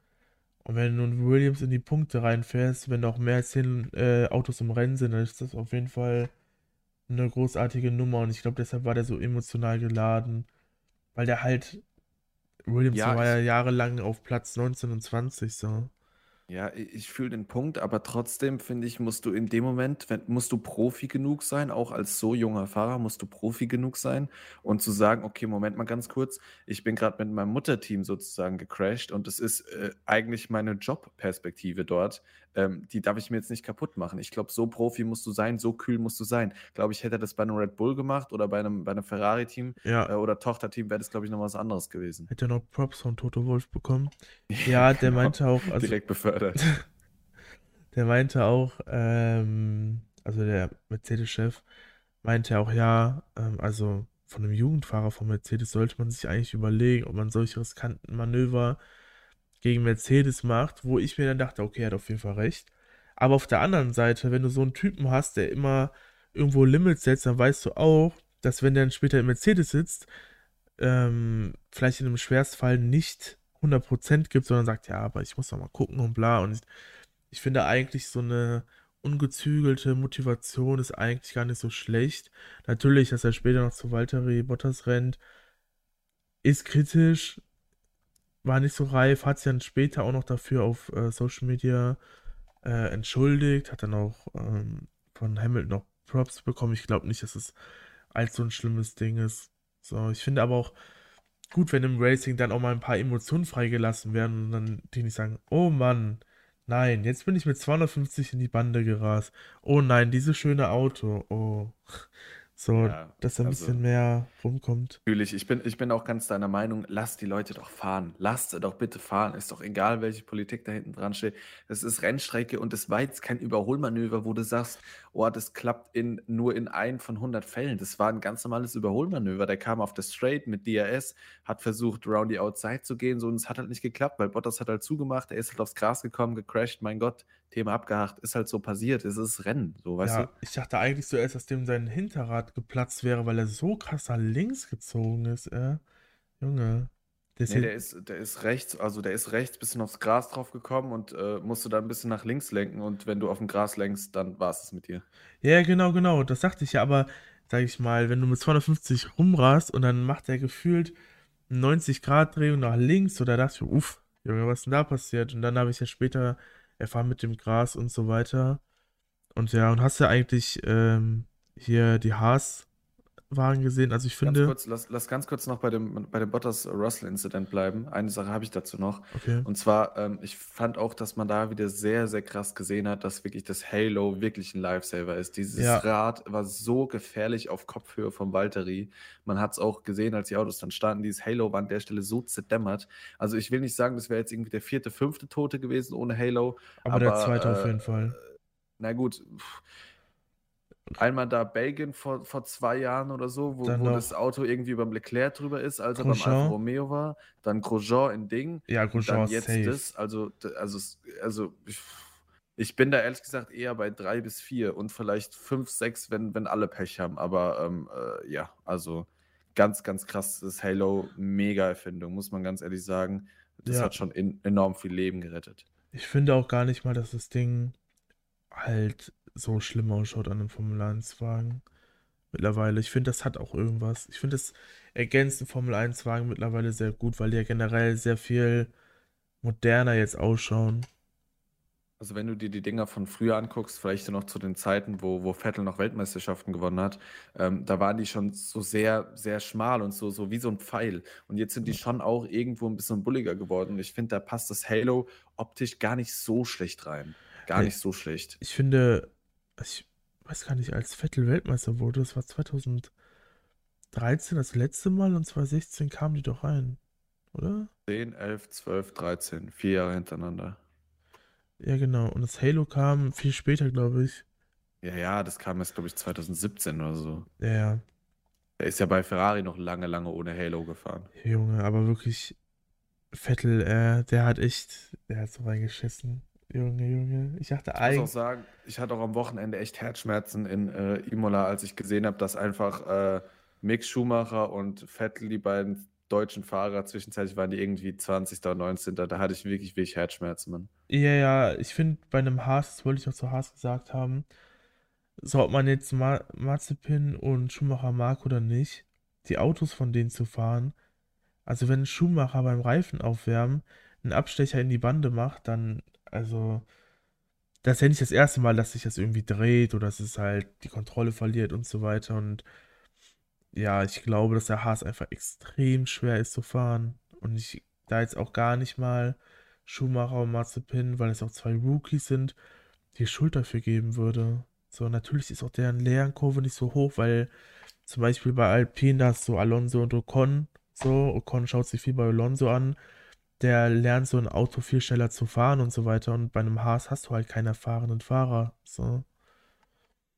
und wenn du einen Williams in die Punkte reinfährst, wenn auch mehr als 10 äh, Autos im Rennen sind, dann ist das auf jeden Fall eine großartige Nummer und ich glaube, deshalb war der so emotional geladen, weil der halt, Williams Ja, war ja jahrelang auf Platz 19 und 20 so. Ja, ich fühle den Punkt, aber trotzdem finde ich, musst du in dem Moment, wenn, musst du Profi genug sein, auch als so junger Fahrer musst du Profi genug sein und zu sagen, okay, Moment mal ganz kurz, ich bin gerade mit meinem Mutterteam sozusagen gecrashed und es ist äh, eigentlich meine Jobperspektive dort, ähm, die darf ich mir jetzt nicht kaputt machen. Ich glaube, so Profi musst du sein, so kühl musst du sein. Glaube ich, hätte er das bei einem Red Bull gemacht oder bei einem, bei einem Ferrari-Team äh, Ja, oder Tochterteam, wäre das, glaube ich, noch was anderes gewesen. hätte er noch Props von Toto Wolff bekommen. Ja, Ja, der genau. meinte auch, also Direkt befördert. Der meinte auch, ähm, also der Mercedes-Chef meinte auch, ja, ähm, also von einem Jugendfahrer von Mercedes sollte man sich eigentlich überlegen, ob man solche riskanten Manöver gegen Mercedes macht, wo ich mir dann dachte, okay, er hat auf jeden Fall recht. Aber auf der anderen Seite, wenn du so einen Typen hast, der immer irgendwo Limits setzt, dann weißt du auch, dass wenn der dann später in Mercedes sitzt, ähm, vielleicht in einem Schwerstfall nicht 100% gibt, sondern sagt, ja, aber ich muss noch mal gucken und bla. Und ich, ich finde eigentlich so eine ungezügelte Motivation ist eigentlich gar nicht so schlecht. Natürlich, dass er später noch zu Valtteri Bottas rennt, ist kritisch, war nicht so reif, hat sich dann später auch noch dafür auf äh, Social Media äh, entschuldigt, hat dann auch ähm, von Hamilton noch Props bekommen. Ich glaube nicht, dass es so ein schlimmes Ding ist. So, ich finde aber auch gut, wenn im Racing dann auch mal ein paar Emotionen freigelassen werden und dann die nicht sagen, oh Mann, nein, jetzt bin ich mit 250 in die Bande gerast. Oh nein, dieses schöne Auto. Oh. So, Ja, dass da ein also. bisschen mehr rumkommt. Natürlich, ich bin, ich bin auch ganz deiner Meinung, lasst die Leute doch fahren. Lasst sie doch bitte fahren. Ist doch egal, welche Politik da hinten dran steht. Das ist Rennstrecke und das war jetzt kein Überholmanöver, wo du sagst, oh, das klappt in, nur in ein von 100 Fällen. Das war ein ganz normales Überholmanöver. Der kam auf das Straight mit DRS, hat versucht, round the outside zu gehen, so und es hat halt nicht geklappt, weil Bottas hat halt zugemacht, er ist halt aufs Gras gekommen, gecrashed, mein Gott, Thema abgehakt, ist halt so passiert. Es ist Rennen, so, weißt Ja, du? ich dachte eigentlich zuerst, dass dem sein Hinterrad geplatzt wäre, weil er so krass nach links gezogen ist, äh. Junge. Der ist Nee, der ist, der ist rechts, also der ist rechts, bisschen aufs Gras drauf gekommen und äh, musste dann ein bisschen nach links lenken und wenn du auf dem Gras lenkst, dann war es mit dir. Ja, genau, genau, das sagte ich ja, aber sag ich mal, wenn du mit 250 rumrast und dann macht er gefühlt 90-Grad-Drehung nach links, oder dachte ich, uff, Junge, was ist denn da passiert? Und dann habe ich ja später erfahren mit dem Gras und so weiter. Und ja, und hast du eigentlich ähm, hier die Haas-Wagen gesehen? Also ich Ganz finde, kurz, lass, lass ganz kurz noch bei dem, bei dem Bottas-Russell-Incident bleiben. Eine Sache habe ich dazu noch. okay, Und zwar, ähm, ich fand auch, dass man da wieder sehr, sehr krass gesehen hat, dass wirklich das Halo wirklich ein Lifesaver ist. Dieses ja, Rad war so gefährlich auf Kopfhöhe vom Valtteri. Man hat es auch gesehen, als die Autos dann standen. Dieses Halo war an der Stelle so zerdämmert. Also ich will nicht sagen, das wäre jetzt irgendwie der vierte, fünfte Tote gewesen ohne Halo, aber der aber zweite auf jeden äh, Fall. na gut, pff, einmal da Belgien vor, vor zwei Jahren oder so, wo, wo das Auto irgendwie über dem Leclerc drüber ist, als er beim Alfa. Romeo war, dann Grosjean in Ding Ja, Grosjean dann ist jetzt safe. das, also, also, also, ich- Ich bin da ehrlich gesagt eher bei drei bis vier und vielleicht fünf, sechs, wenn, wenn alle Pech haben. Aber ähm, äh, ja, also ganz, ganz krasses Halo, mega Erfindung, muss man ganz ehrlich sagen. Das Ja, hat schon in, enorm viel Leben gerettet. ich finde auch gar nicht mal, dass das Ding halt so schlimm ausschaut an einem Formel-1-Wagen mittlerweile. Ich finde, das hat auch irgendwas. Ich finde, das ergänzt den Formel-1-Wagen mittlerweile sehr gut, weil die ja generell sehr viel moderner jetzt ausschauen. Also wenn du dir die Dinger von früher anguckst, vielleicht noch zu den Zeiten, wo, wo Vettel noch Weltmeisterschaften gewonnen hat, ähm, da waren die schon so sehr, sehr schmal und so, so wie so ein Pfeil. Und jetzt sind die schon auch irgendwo ein bisschen bulliger geworden. Und ich finde, da passt das Halo optisch gar nicht so schlecht rein. Gar Ja, nicht so schlecht. Ich finde, ich weiß gar nicht, als Vettel Weltmeister wurde, das war 2013 das letzte Mal und 2016 kamen die doch rein, oder? 10, 11, 12, 13, vier Jahre hintereinander. Ja, genau. Und das Halo kam viel später, glaube ich. Ja, ja, das kam erst, glaube ich, 2017 oder so. Ja, ja, Er ist ja bei Ferrari noch lange, lange ohne Halo gefahren. Junge, aber wirklich, Vettel, äh, der hat echt, der hat so reingeschissen. Junge, Junge. Ich dachte Ich muss auch eigentlich, sagen, ich hatte auch am Wochenende echt Herzschmerzen in äh, Imola, als ich gesehen habe, dass einfach äh, Mick Schumacher und Vettel, die beiden deutschen Fahrer, zwischenzeitlich waren die irgendwie 20. und 19. Da hatte ich wirklich, wirklich Herzschmerzen, Mann. ja, ja, ich finde bei einem Haas, das wollte ich auch zu Haas gesagt haben, so ob man jetzt Ma Mazepin und Schumacher mag oder nicht, die Autos von denen zu fahren, also wenn Schumacher beim Reifen aufwärmen einen Abstecher in die Bande macht, dann, also, das ist ja nicht das erste Mal, dass sich das irgendwie dreht oder dass es halt die Kontrolle verliert und so weiter. Und ja, ich glaube, dass der Haas einfach extrem schwer ist zu fahren. Und ich da jetzt auch gar nicht mal Schumacher und Mazepin, weil es auch zwei Rookies sind, die Schuld dafür geben würde. So, natürlich ist auch deren Lernkurve nicht so hoch, weil zum Beispiel bei Alpine, da hast du Alonso und Ocon. So, Ocon schaut sich viel bei Alonso an. Der lernt so ein Auto viel schneller zu fahren und so weiter. Und bei einem Haas hast du halt keinen erfahrenen Fahrer. So.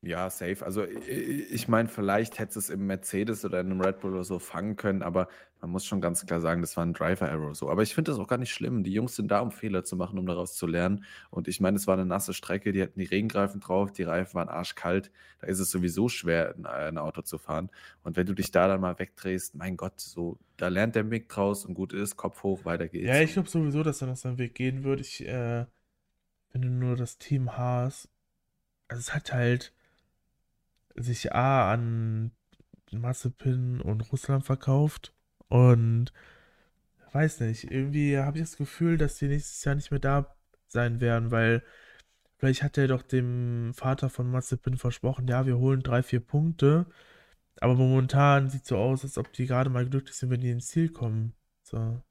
Ja, safe. Also ich, ich meine, vielleicht hätte es im Mercedes oder in einem Red Bull oder so fangen können, aber man muss schon ganz klar sagen, das war ein Driver-Error so. Aber ich finde das auch gar nicht schlimm. Die Jungs sind da, um Fehler zu machen, um daraus zu lernen. Und ich meine, es war eine nasse Strecke, die hatten die Regenreifen drauf, die Reifen waren arschkalt. Da ist es sowieso schwer, ein, ein Auto zu fahren. Und wenn du dich da dann mal wegdrehst, mein Gott, so, da lernt der Mick draus und gut ist, Kopf hoch, weiter Ja, geht's. ich Und glaube sowieso, dass er noch seinen Weg gehen wird. Ich äh, finde nur das Team Haas, also es hat halt sich A an Mazepin und Russland verkauft und weiß nicht, irgendwie habe ich das Gefühl, dass die nächstes Jahr nicht mehr da sein werden, weil vielleicht hat er doch dem Vater von Mazepin versprochen, ja, wir holen drei, vier Punkte, aber momentan sieht so aus, als ob die gerade mal glücklich sind, wenn die ins Ziel kommen. So.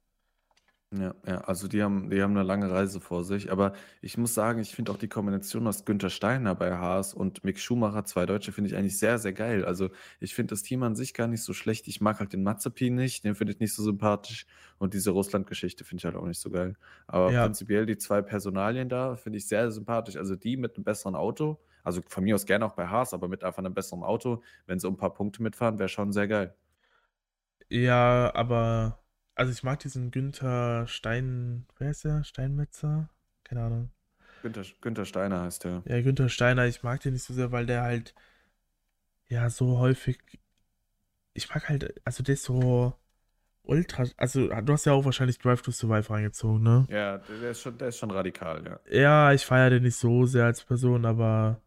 Ja, ja, also die haben, die haben eine lange Reise vor sich. Aber ich muss sagen, ich finde auch die Kombination aus Günther Steiner bei Haas und Mick Schumacher, zwei Deutsche, finde ich eigentlich sehr, sehr geil. Also ich finde das Team an sich gar nicht so schlecht. Ich mag halt den Mazepin nicht, den finde ich nicht so sympathisch. Und diese Russland-Geschichte finde ich halt auch nicht so geil. Aber Ja, prinzipiell die zwei Personalien da finde ich sehr sympathisch. Also die mit einem besseren Auto, also von mir aus gerne auch bei Haas, aber mit einfach einem besseren Auto, wenn sie um ein paar Punkte mitfahren, wäre schon sehr geil. Ja, aber also ich mag diesen Günther Stein, wer ist der? Steinmetzer? Keine Ahnung. Günther, Günther Steiner heißt der. Ja, Günther Steiner, ich mag den nicht so sehr, weil der halt ja so häufig, ich mag halt, also der ist so ultra, also du hast ja auch wahrscheinlich Drive to Survive reingezogen, ne? Ja, der der ist schon, der ist schon radikal, ja. Ja, ich feiere den nicht so sehr als Person, aber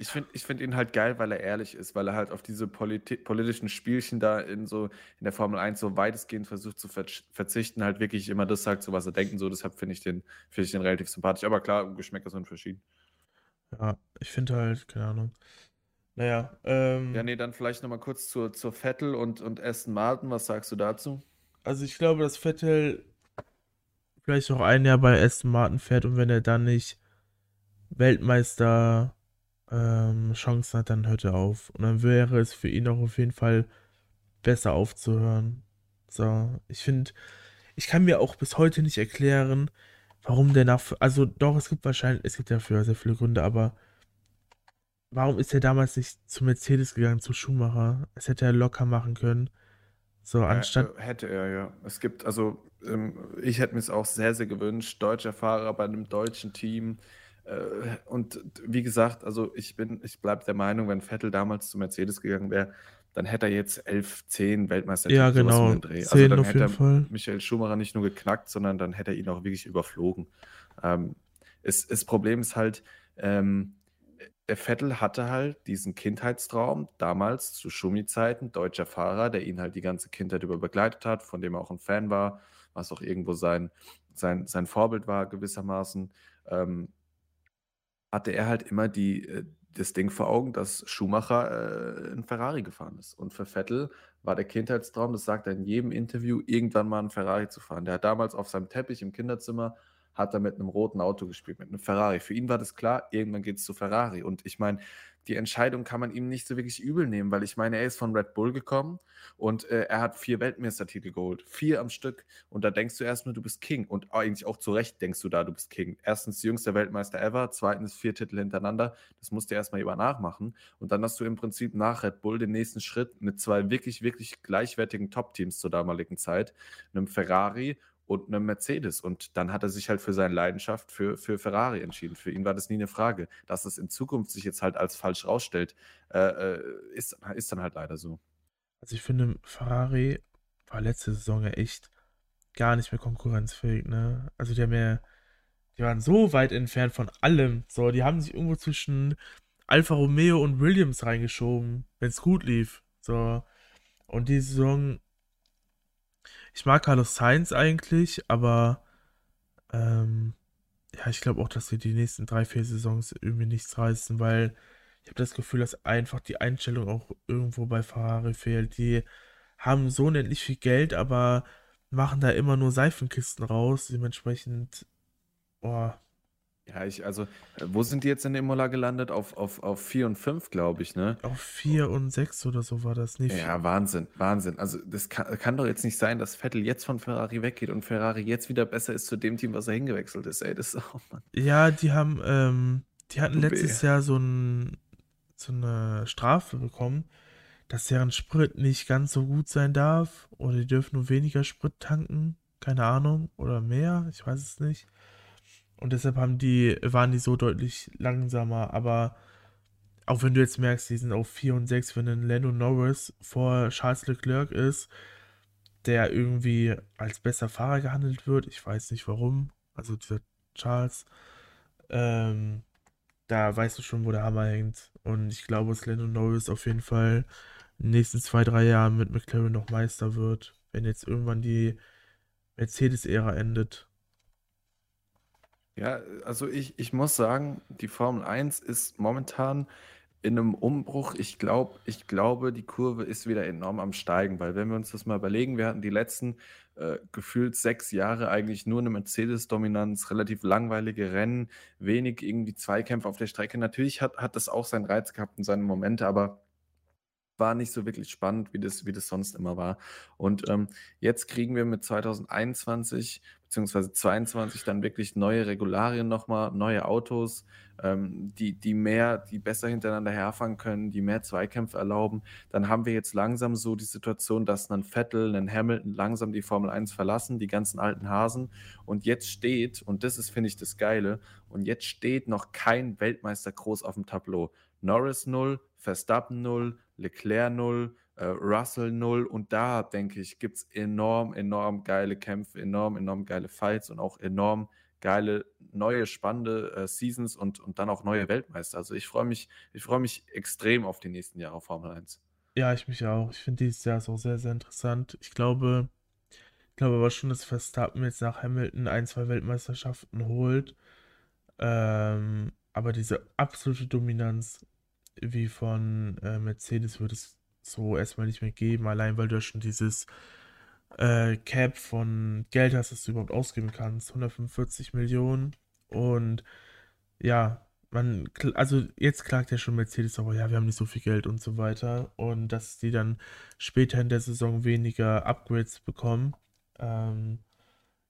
Ich finde ich find ihn halt geil, weil er ehrlich ist, weil er halt auf diese politi politischen Spielchen da in so in der Formel 1 so weitestgehend versucht zu verz verzichten, halt wirklich immer das sagt, so was er denkt und so. Deshalb finde ich den, finde ich den relativ sympathisch. Aber klar, Geschmäcker sind verschieden. ja, ich finde halt, keine Ahnung. Naja, Ja, ähm, nee, dann vielleicht nochmal kurz zur, zur Vettel und, und Aston Martin. Was sagst du dazu? also ich glaube, dass Vettel vielleicht noch ein Jahr bei Aston Martin fährt und wenn er dann nicht Weltmeister ähm, Chancen hat, dann hört er auf. Und dann wäre es für ihn auch auf jeden Fall besser aufzuhören. So, ich finde, ich kann mir auch bis heute nicht erklären, warum der nach, also doch, es gibt wahrscheinlich, es gibt dafür sehr viele Gründe, aber warum ist er damals nicht zu Mercedes gegangen, zu Schumacher? Es hätte er locker machen können. So, Äh, anstatt, äh, hätte er, ja. Es gibt, also, ähm, ich hätte mir es auch sehr, sehr gewünscht, deutscher Fahrer bei einem deutschen Team. Äh, und wie gesagt, also ich bin, ich bleibe der Meinung, wenn Vettel damals zu Mercedes gegangen wäre, dann hätte er jetzt 11, 10 Weltmeistertitel, Ja, genau. Dreh. Also 10 dann auf hätte jeden er Fall. Michael Schumacher nicht nur geknackt, sondern dann hätte er ihn auch wirklich überflogen. Ähm, es, das Problem ist halt, ähm, der Vettel hatte halt diesen Kindheitstraum damals zu Schumi-Zeiten, deutscher Fahrer, der ihn halt die ganze Kindheit über begleitet hat, von dem er auch ein Fan war, was auch irgendwo sein, sein, sein Vorbild war gewissermaßen. Ähm, hatte er halt immer die, äh, das Ding vor Augen, dass Schumacher äh, in Ferrari gefahren ist. Und für Vettel war der Kindheitstraum, das sagt er in jedem Interview, irgendwann mal einen Ferrari zu fahren. Der hat damals auf seinem Teppich im Kinderzimmer, hat er mit einem roten Auto gespielt, mit einem Ferrari. Für ihn war das klar, irgendwann geht es zu Ferrari. Und ich meine, die Entscheidung kann man ihm nicht so wirklich übel nehmen, weil ich meine, er ist von Red Bull gekommen und äh, er hat vier Weltmeistertitel geholt. Vier am Stück. Und da denkst du erstmal, du bist King. Und eigentlich auch zu Recht denkst du da, du bist King. Erstens jüngster Weltmeister ever, zweitens vier Titel hintereinander. Das musst du erstmal über nachmachen. Und dann hast du im Prinzip nach Red Bull den nächsten Schritt mit zwei wirklich, wirklich gleichwertigen Top-Teams zur damaligen Zeit, einem Ferrari und einem Mercedes. Und dann hat er sich halt für seine Leidenschaft für, für Ferrari entschieden. Für ihn war das nie eine Frage. Dass es in Zukunft sich jetzt halt als falsch rausstellt, äh, äh, ist, ist dann halt leider so. Also ich finde, Ferrari war letzte Saison ja echt gar nicht mehr konkurrenzfähig, ne? Also die haben ja, die waren so weit entfernt von allem. So, die haben sich irgendwo zwischen Alfa Romeo und Williams reingeschoben, wenn es gut lief. So. Und die Saison, ich mag Carlos Sainz eigentlich, aber ähm, ja, ich glaube auch, dass wir die nächsten drei, vier Saisons irgendwie nichts reißen, weil ich habe das Gefühl, dass einfach die Einstellung auch irgendwo bei Ferrari fehlt. Die haben so unendlich viel Geld, aber machen da immer nur Seifenkisten raus. Dementsprechend, boah, Ja, ich, also, äh, wo sind die jetzt in Imola gelandet? Auf, auf, auf 4 und 5, glaube ich, ne? auf 4 und 6 oder so war das. Vier- Ja, Wahnsinn, Wahnsinn. Also, das kann, kann doch jetzt nicht sein, dass Vettel jetzt von Ferrari weggeht und Ferrari jetzt wieder besser ist zu dem Team, was er hingewechselt ist. Ey, das ist auch, Mann. Ja, die haben, ähm, die hatten letztes. Jahr so ein, so eine Strafe bekommen, dass deren Sprit nicht ganz so gut sein darf oder die dürfen nur weniger Sprit tanken, keine Ahnung, oder mehr, ich weiß es nicht. Und deshalb haben die, waren die so deutlich langsamer, aber auch wenn du jetzt merkst, die sind auf 4 und 6, wenn ein Lando Norris vor Charles Leclerc ist, der irgendwie als besser Fahrer gehandelt wird, ich weiß nicht warum, also dieser Charles, ähm, da weißt du schon, wo der Hammer hängt. Und ich glaube, dass Lando Norris auf jeden Fall in den nächsten zwei, drei Jahren mit McLaren noch Meister wird, wenn jetzt irgendwann die Mercedes-Ära endet. Ja, also ich, ich muss sagen, die Formel 1 ist momentan in einem Umbruch. Ich glaube, ich glaube, die Kurve ist wieder enorm am Steigen, weil wenn wir uns das mal überlegen, wir hatten die letzten äh, gefühlt sechs Jahre eigentlich nur eine Mercedes-Dominanz, relativ langweilige Rennen, wenig irgendwie Zweikämpfe auf der Strecke. Natürlich hat, hat das auch seinen Reiz gehabt und seine Momente, aber war nicht so wirklich spannend, wie das, wie das sonst immer war. Und ähm, jetzt kriegen wir mit 2021 beziehungsweise 22 dann wirklich neue Regularien nochmal, neue Autos, ähm, die, die mehr, die besser hintereinander herfahren können, die mehr Zweikämpfe erlauben. Dann haben wir jetzt langsam so die Situation, dass ein Vettel, ein Hamilton langsam die Formel 1 verlassen, die ganzen alten Hasen. Und jetzt steht, und das ist, finde ich, das Geile, und jetzt steht noch kein Weltmeister groß auf dem Tableau. Norris 0, Verstappen 0, Leclerc 0, äh, Russell 0 und da, denke ich, gibt es enorm, enorm geile Kämpfe, enorm, enorm geile Fights und auch enorm geile, neue, spannende äh, Seasons und, und dann auch neue Weltmeister. Also ich freue mich, ich freue mich extrem auf die nächsten Jahre Formel 1. Ja, ich mich auch. Ich finde dieses Jahr auch sehr, sehr interessant. Ich glaube, ich glaube aber schon, dass Verstappen jetzt nach Hamilton ein, zwei Weltmeisterschaften holt. Ähm, aber diese absolute Dominanz wie von äh, Mercedes wird es so erstmal nicht mehr geben, allein weil du ja schon dieses äh, Cap von Geld hast, das du überhaupt ausgeben kannst. 145 Millionen. Und ja, man, also jetzt klagt ja schon Mercedes, aber ja, wir haben nicht so viel Geld und so weiter. Und dass die dann später in der Saison weniger Upgrades bekommen. Ähm,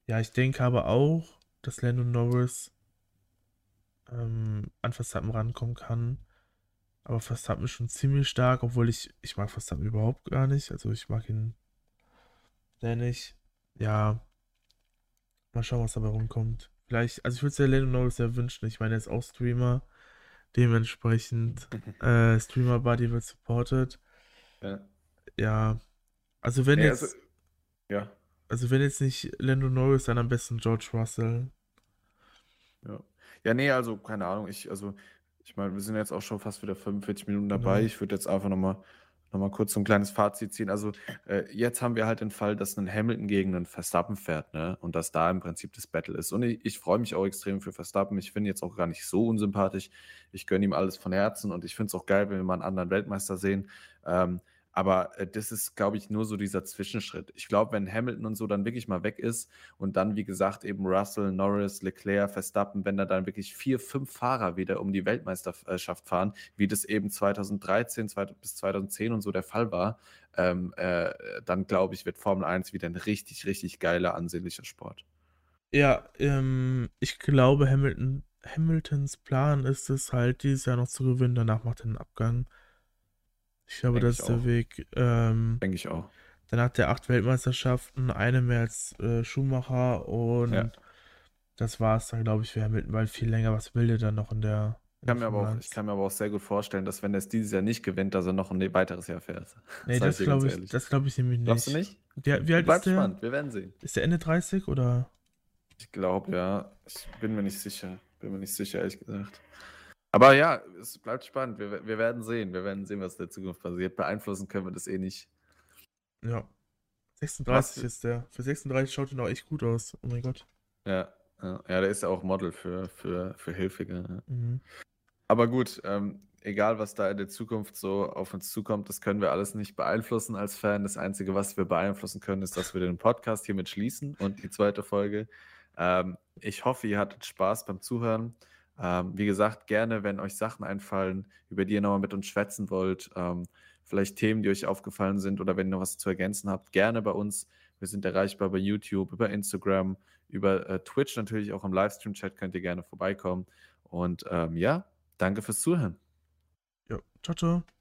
ja, ich denke aber auch, dass Lando Norris ähm, an Verstappen rankommen kann. Aber Verstappen ist schon ziemlich stark, obwohl ich, ich mag Verstappen überhaupt gar nicht. Also ich mag ihn sehr nicht. Ja, mal schauen, was dabei rumkommt. vielleicht, also ich würde es ja Lando Norris sehr wünschen. Ich meine, er ist auch Streamer. Dementsprechend, äh, Streamer Buddy wird supported. Ja. Ja, also wenn Nee, jetzt, also, ja. also wenn jetzt nicht Lando Norris, dann am besten George Russell. Ja. Ja, nee, also keine Ahnung. Ich, also, ich meine, wir sind jetzt auch schon fast wieder 45 Minuten dabei. Genau. Ich würde jetzt einfach nochmal noch mal kurz so ein kleines Fazit ziehen. Also, äh, jetzt haben wir halt den Fall, dass ein Hamilton gegen einen Verstappen fährt, ne? Und dass da im Prinzip das Battle ist. Und ich, ich freue mich auch extrem für Verstappen. Ich finde jetzt auch gar nicht so unsympathisch. Ich gönne ihm alles von Herzen und ich finde es auch geil, wenn wir mal einen anderen Weltmeister sehen. Ähm, aber äh, das ist, glaube ich, nur so dieser Zwischenschritt. Ich glaube, wenn Hamilton und so dann wirklich mal weg ist und dann, wie gesagt, eben Russell, Norris, Leclerc, Verstappen, wenn da dann wirklich vier, fünf Fahrer wieder um die Weltmeisterschaft fahren, wie das eben 2013 zwei- bis 2010 und so der Fall war, ähm, äh, dann glaube ich, wird Formel 1 wieder ein richtig, richtig geiler, ansehnlicher Sport. Ja, ähm, ich glaube, Hamilton, Hamiltons Plan ist es halt, dieses Jahr noch zu gewinnen, danach macht er einen Abgang. Ich glaube, Denke das ich ist der auch. Weg. Ähm, Denke ich auch. dann hat er acht Weltmeisterschaften, eine mehr als äh, Schumacher und Ja. das war es dann, glaube ich, für Hamilton, weil viel länger was will der dann noch in der, Ich kann, der mir aber Formel auch, 1. ich kann mir aber auch sehr gut vorstellen, dass wenn er es dieses Jahr nicht gewinnt, dass er noch ein weiteres Jahr fährt. Nee, das ganz glaube ich, das glaube ich nämlich Glaubst du nicht. nicht? Der, wie alt Bleibt ist der? spannend, wir werden sehen. Ist der Ende 30 oder? Ich glaube, ja. Ich bin mir nicht sicher. Bin mir nicht sicher, ehrlich gesagt. Aber ja, es bleibt spannend. Wir, wir werden sehen. Wir werden sehen, was in der Zukunft passiert. Beeinflussen können wir das eh nicht. Ja. Was 36 für, ist der. Für 36 schaut er noch echt gut aus. Oh mein Gott. ja, ja, ja, der ist ja auch Model für, für, für Hilfige. Mhm. Aber gut, ähm, egal was da in der Zukunft so auf uns zukommt, das können wir alles nicht beeinflussen als Fan. Das Einzige, was wir beeinflussen können, ist, dass wir den Podcast hiermit schließen und die zweite Folge. Ähm, ich hoffe, ihr hattet Spaß beim Zuhören. Ähm, wie gesagt, gerne, wenn euch Sachen einfallen, über die ihr nochmal mit uns schwätzen wollt, ähm, vielleicht Themen, die euch aufgefallen sind oder wenn ihr noch was zu ergänzen habt, gerne bei uns. Wir sind erreichbar bei YouTube, über Instagram, über äh, Twitch natürlich auch im Livestream-Chat könnt ihr gerne vorbeikommen. Und ähm, ja, danke fürs Zuhören. Ja. Ciao, ciao.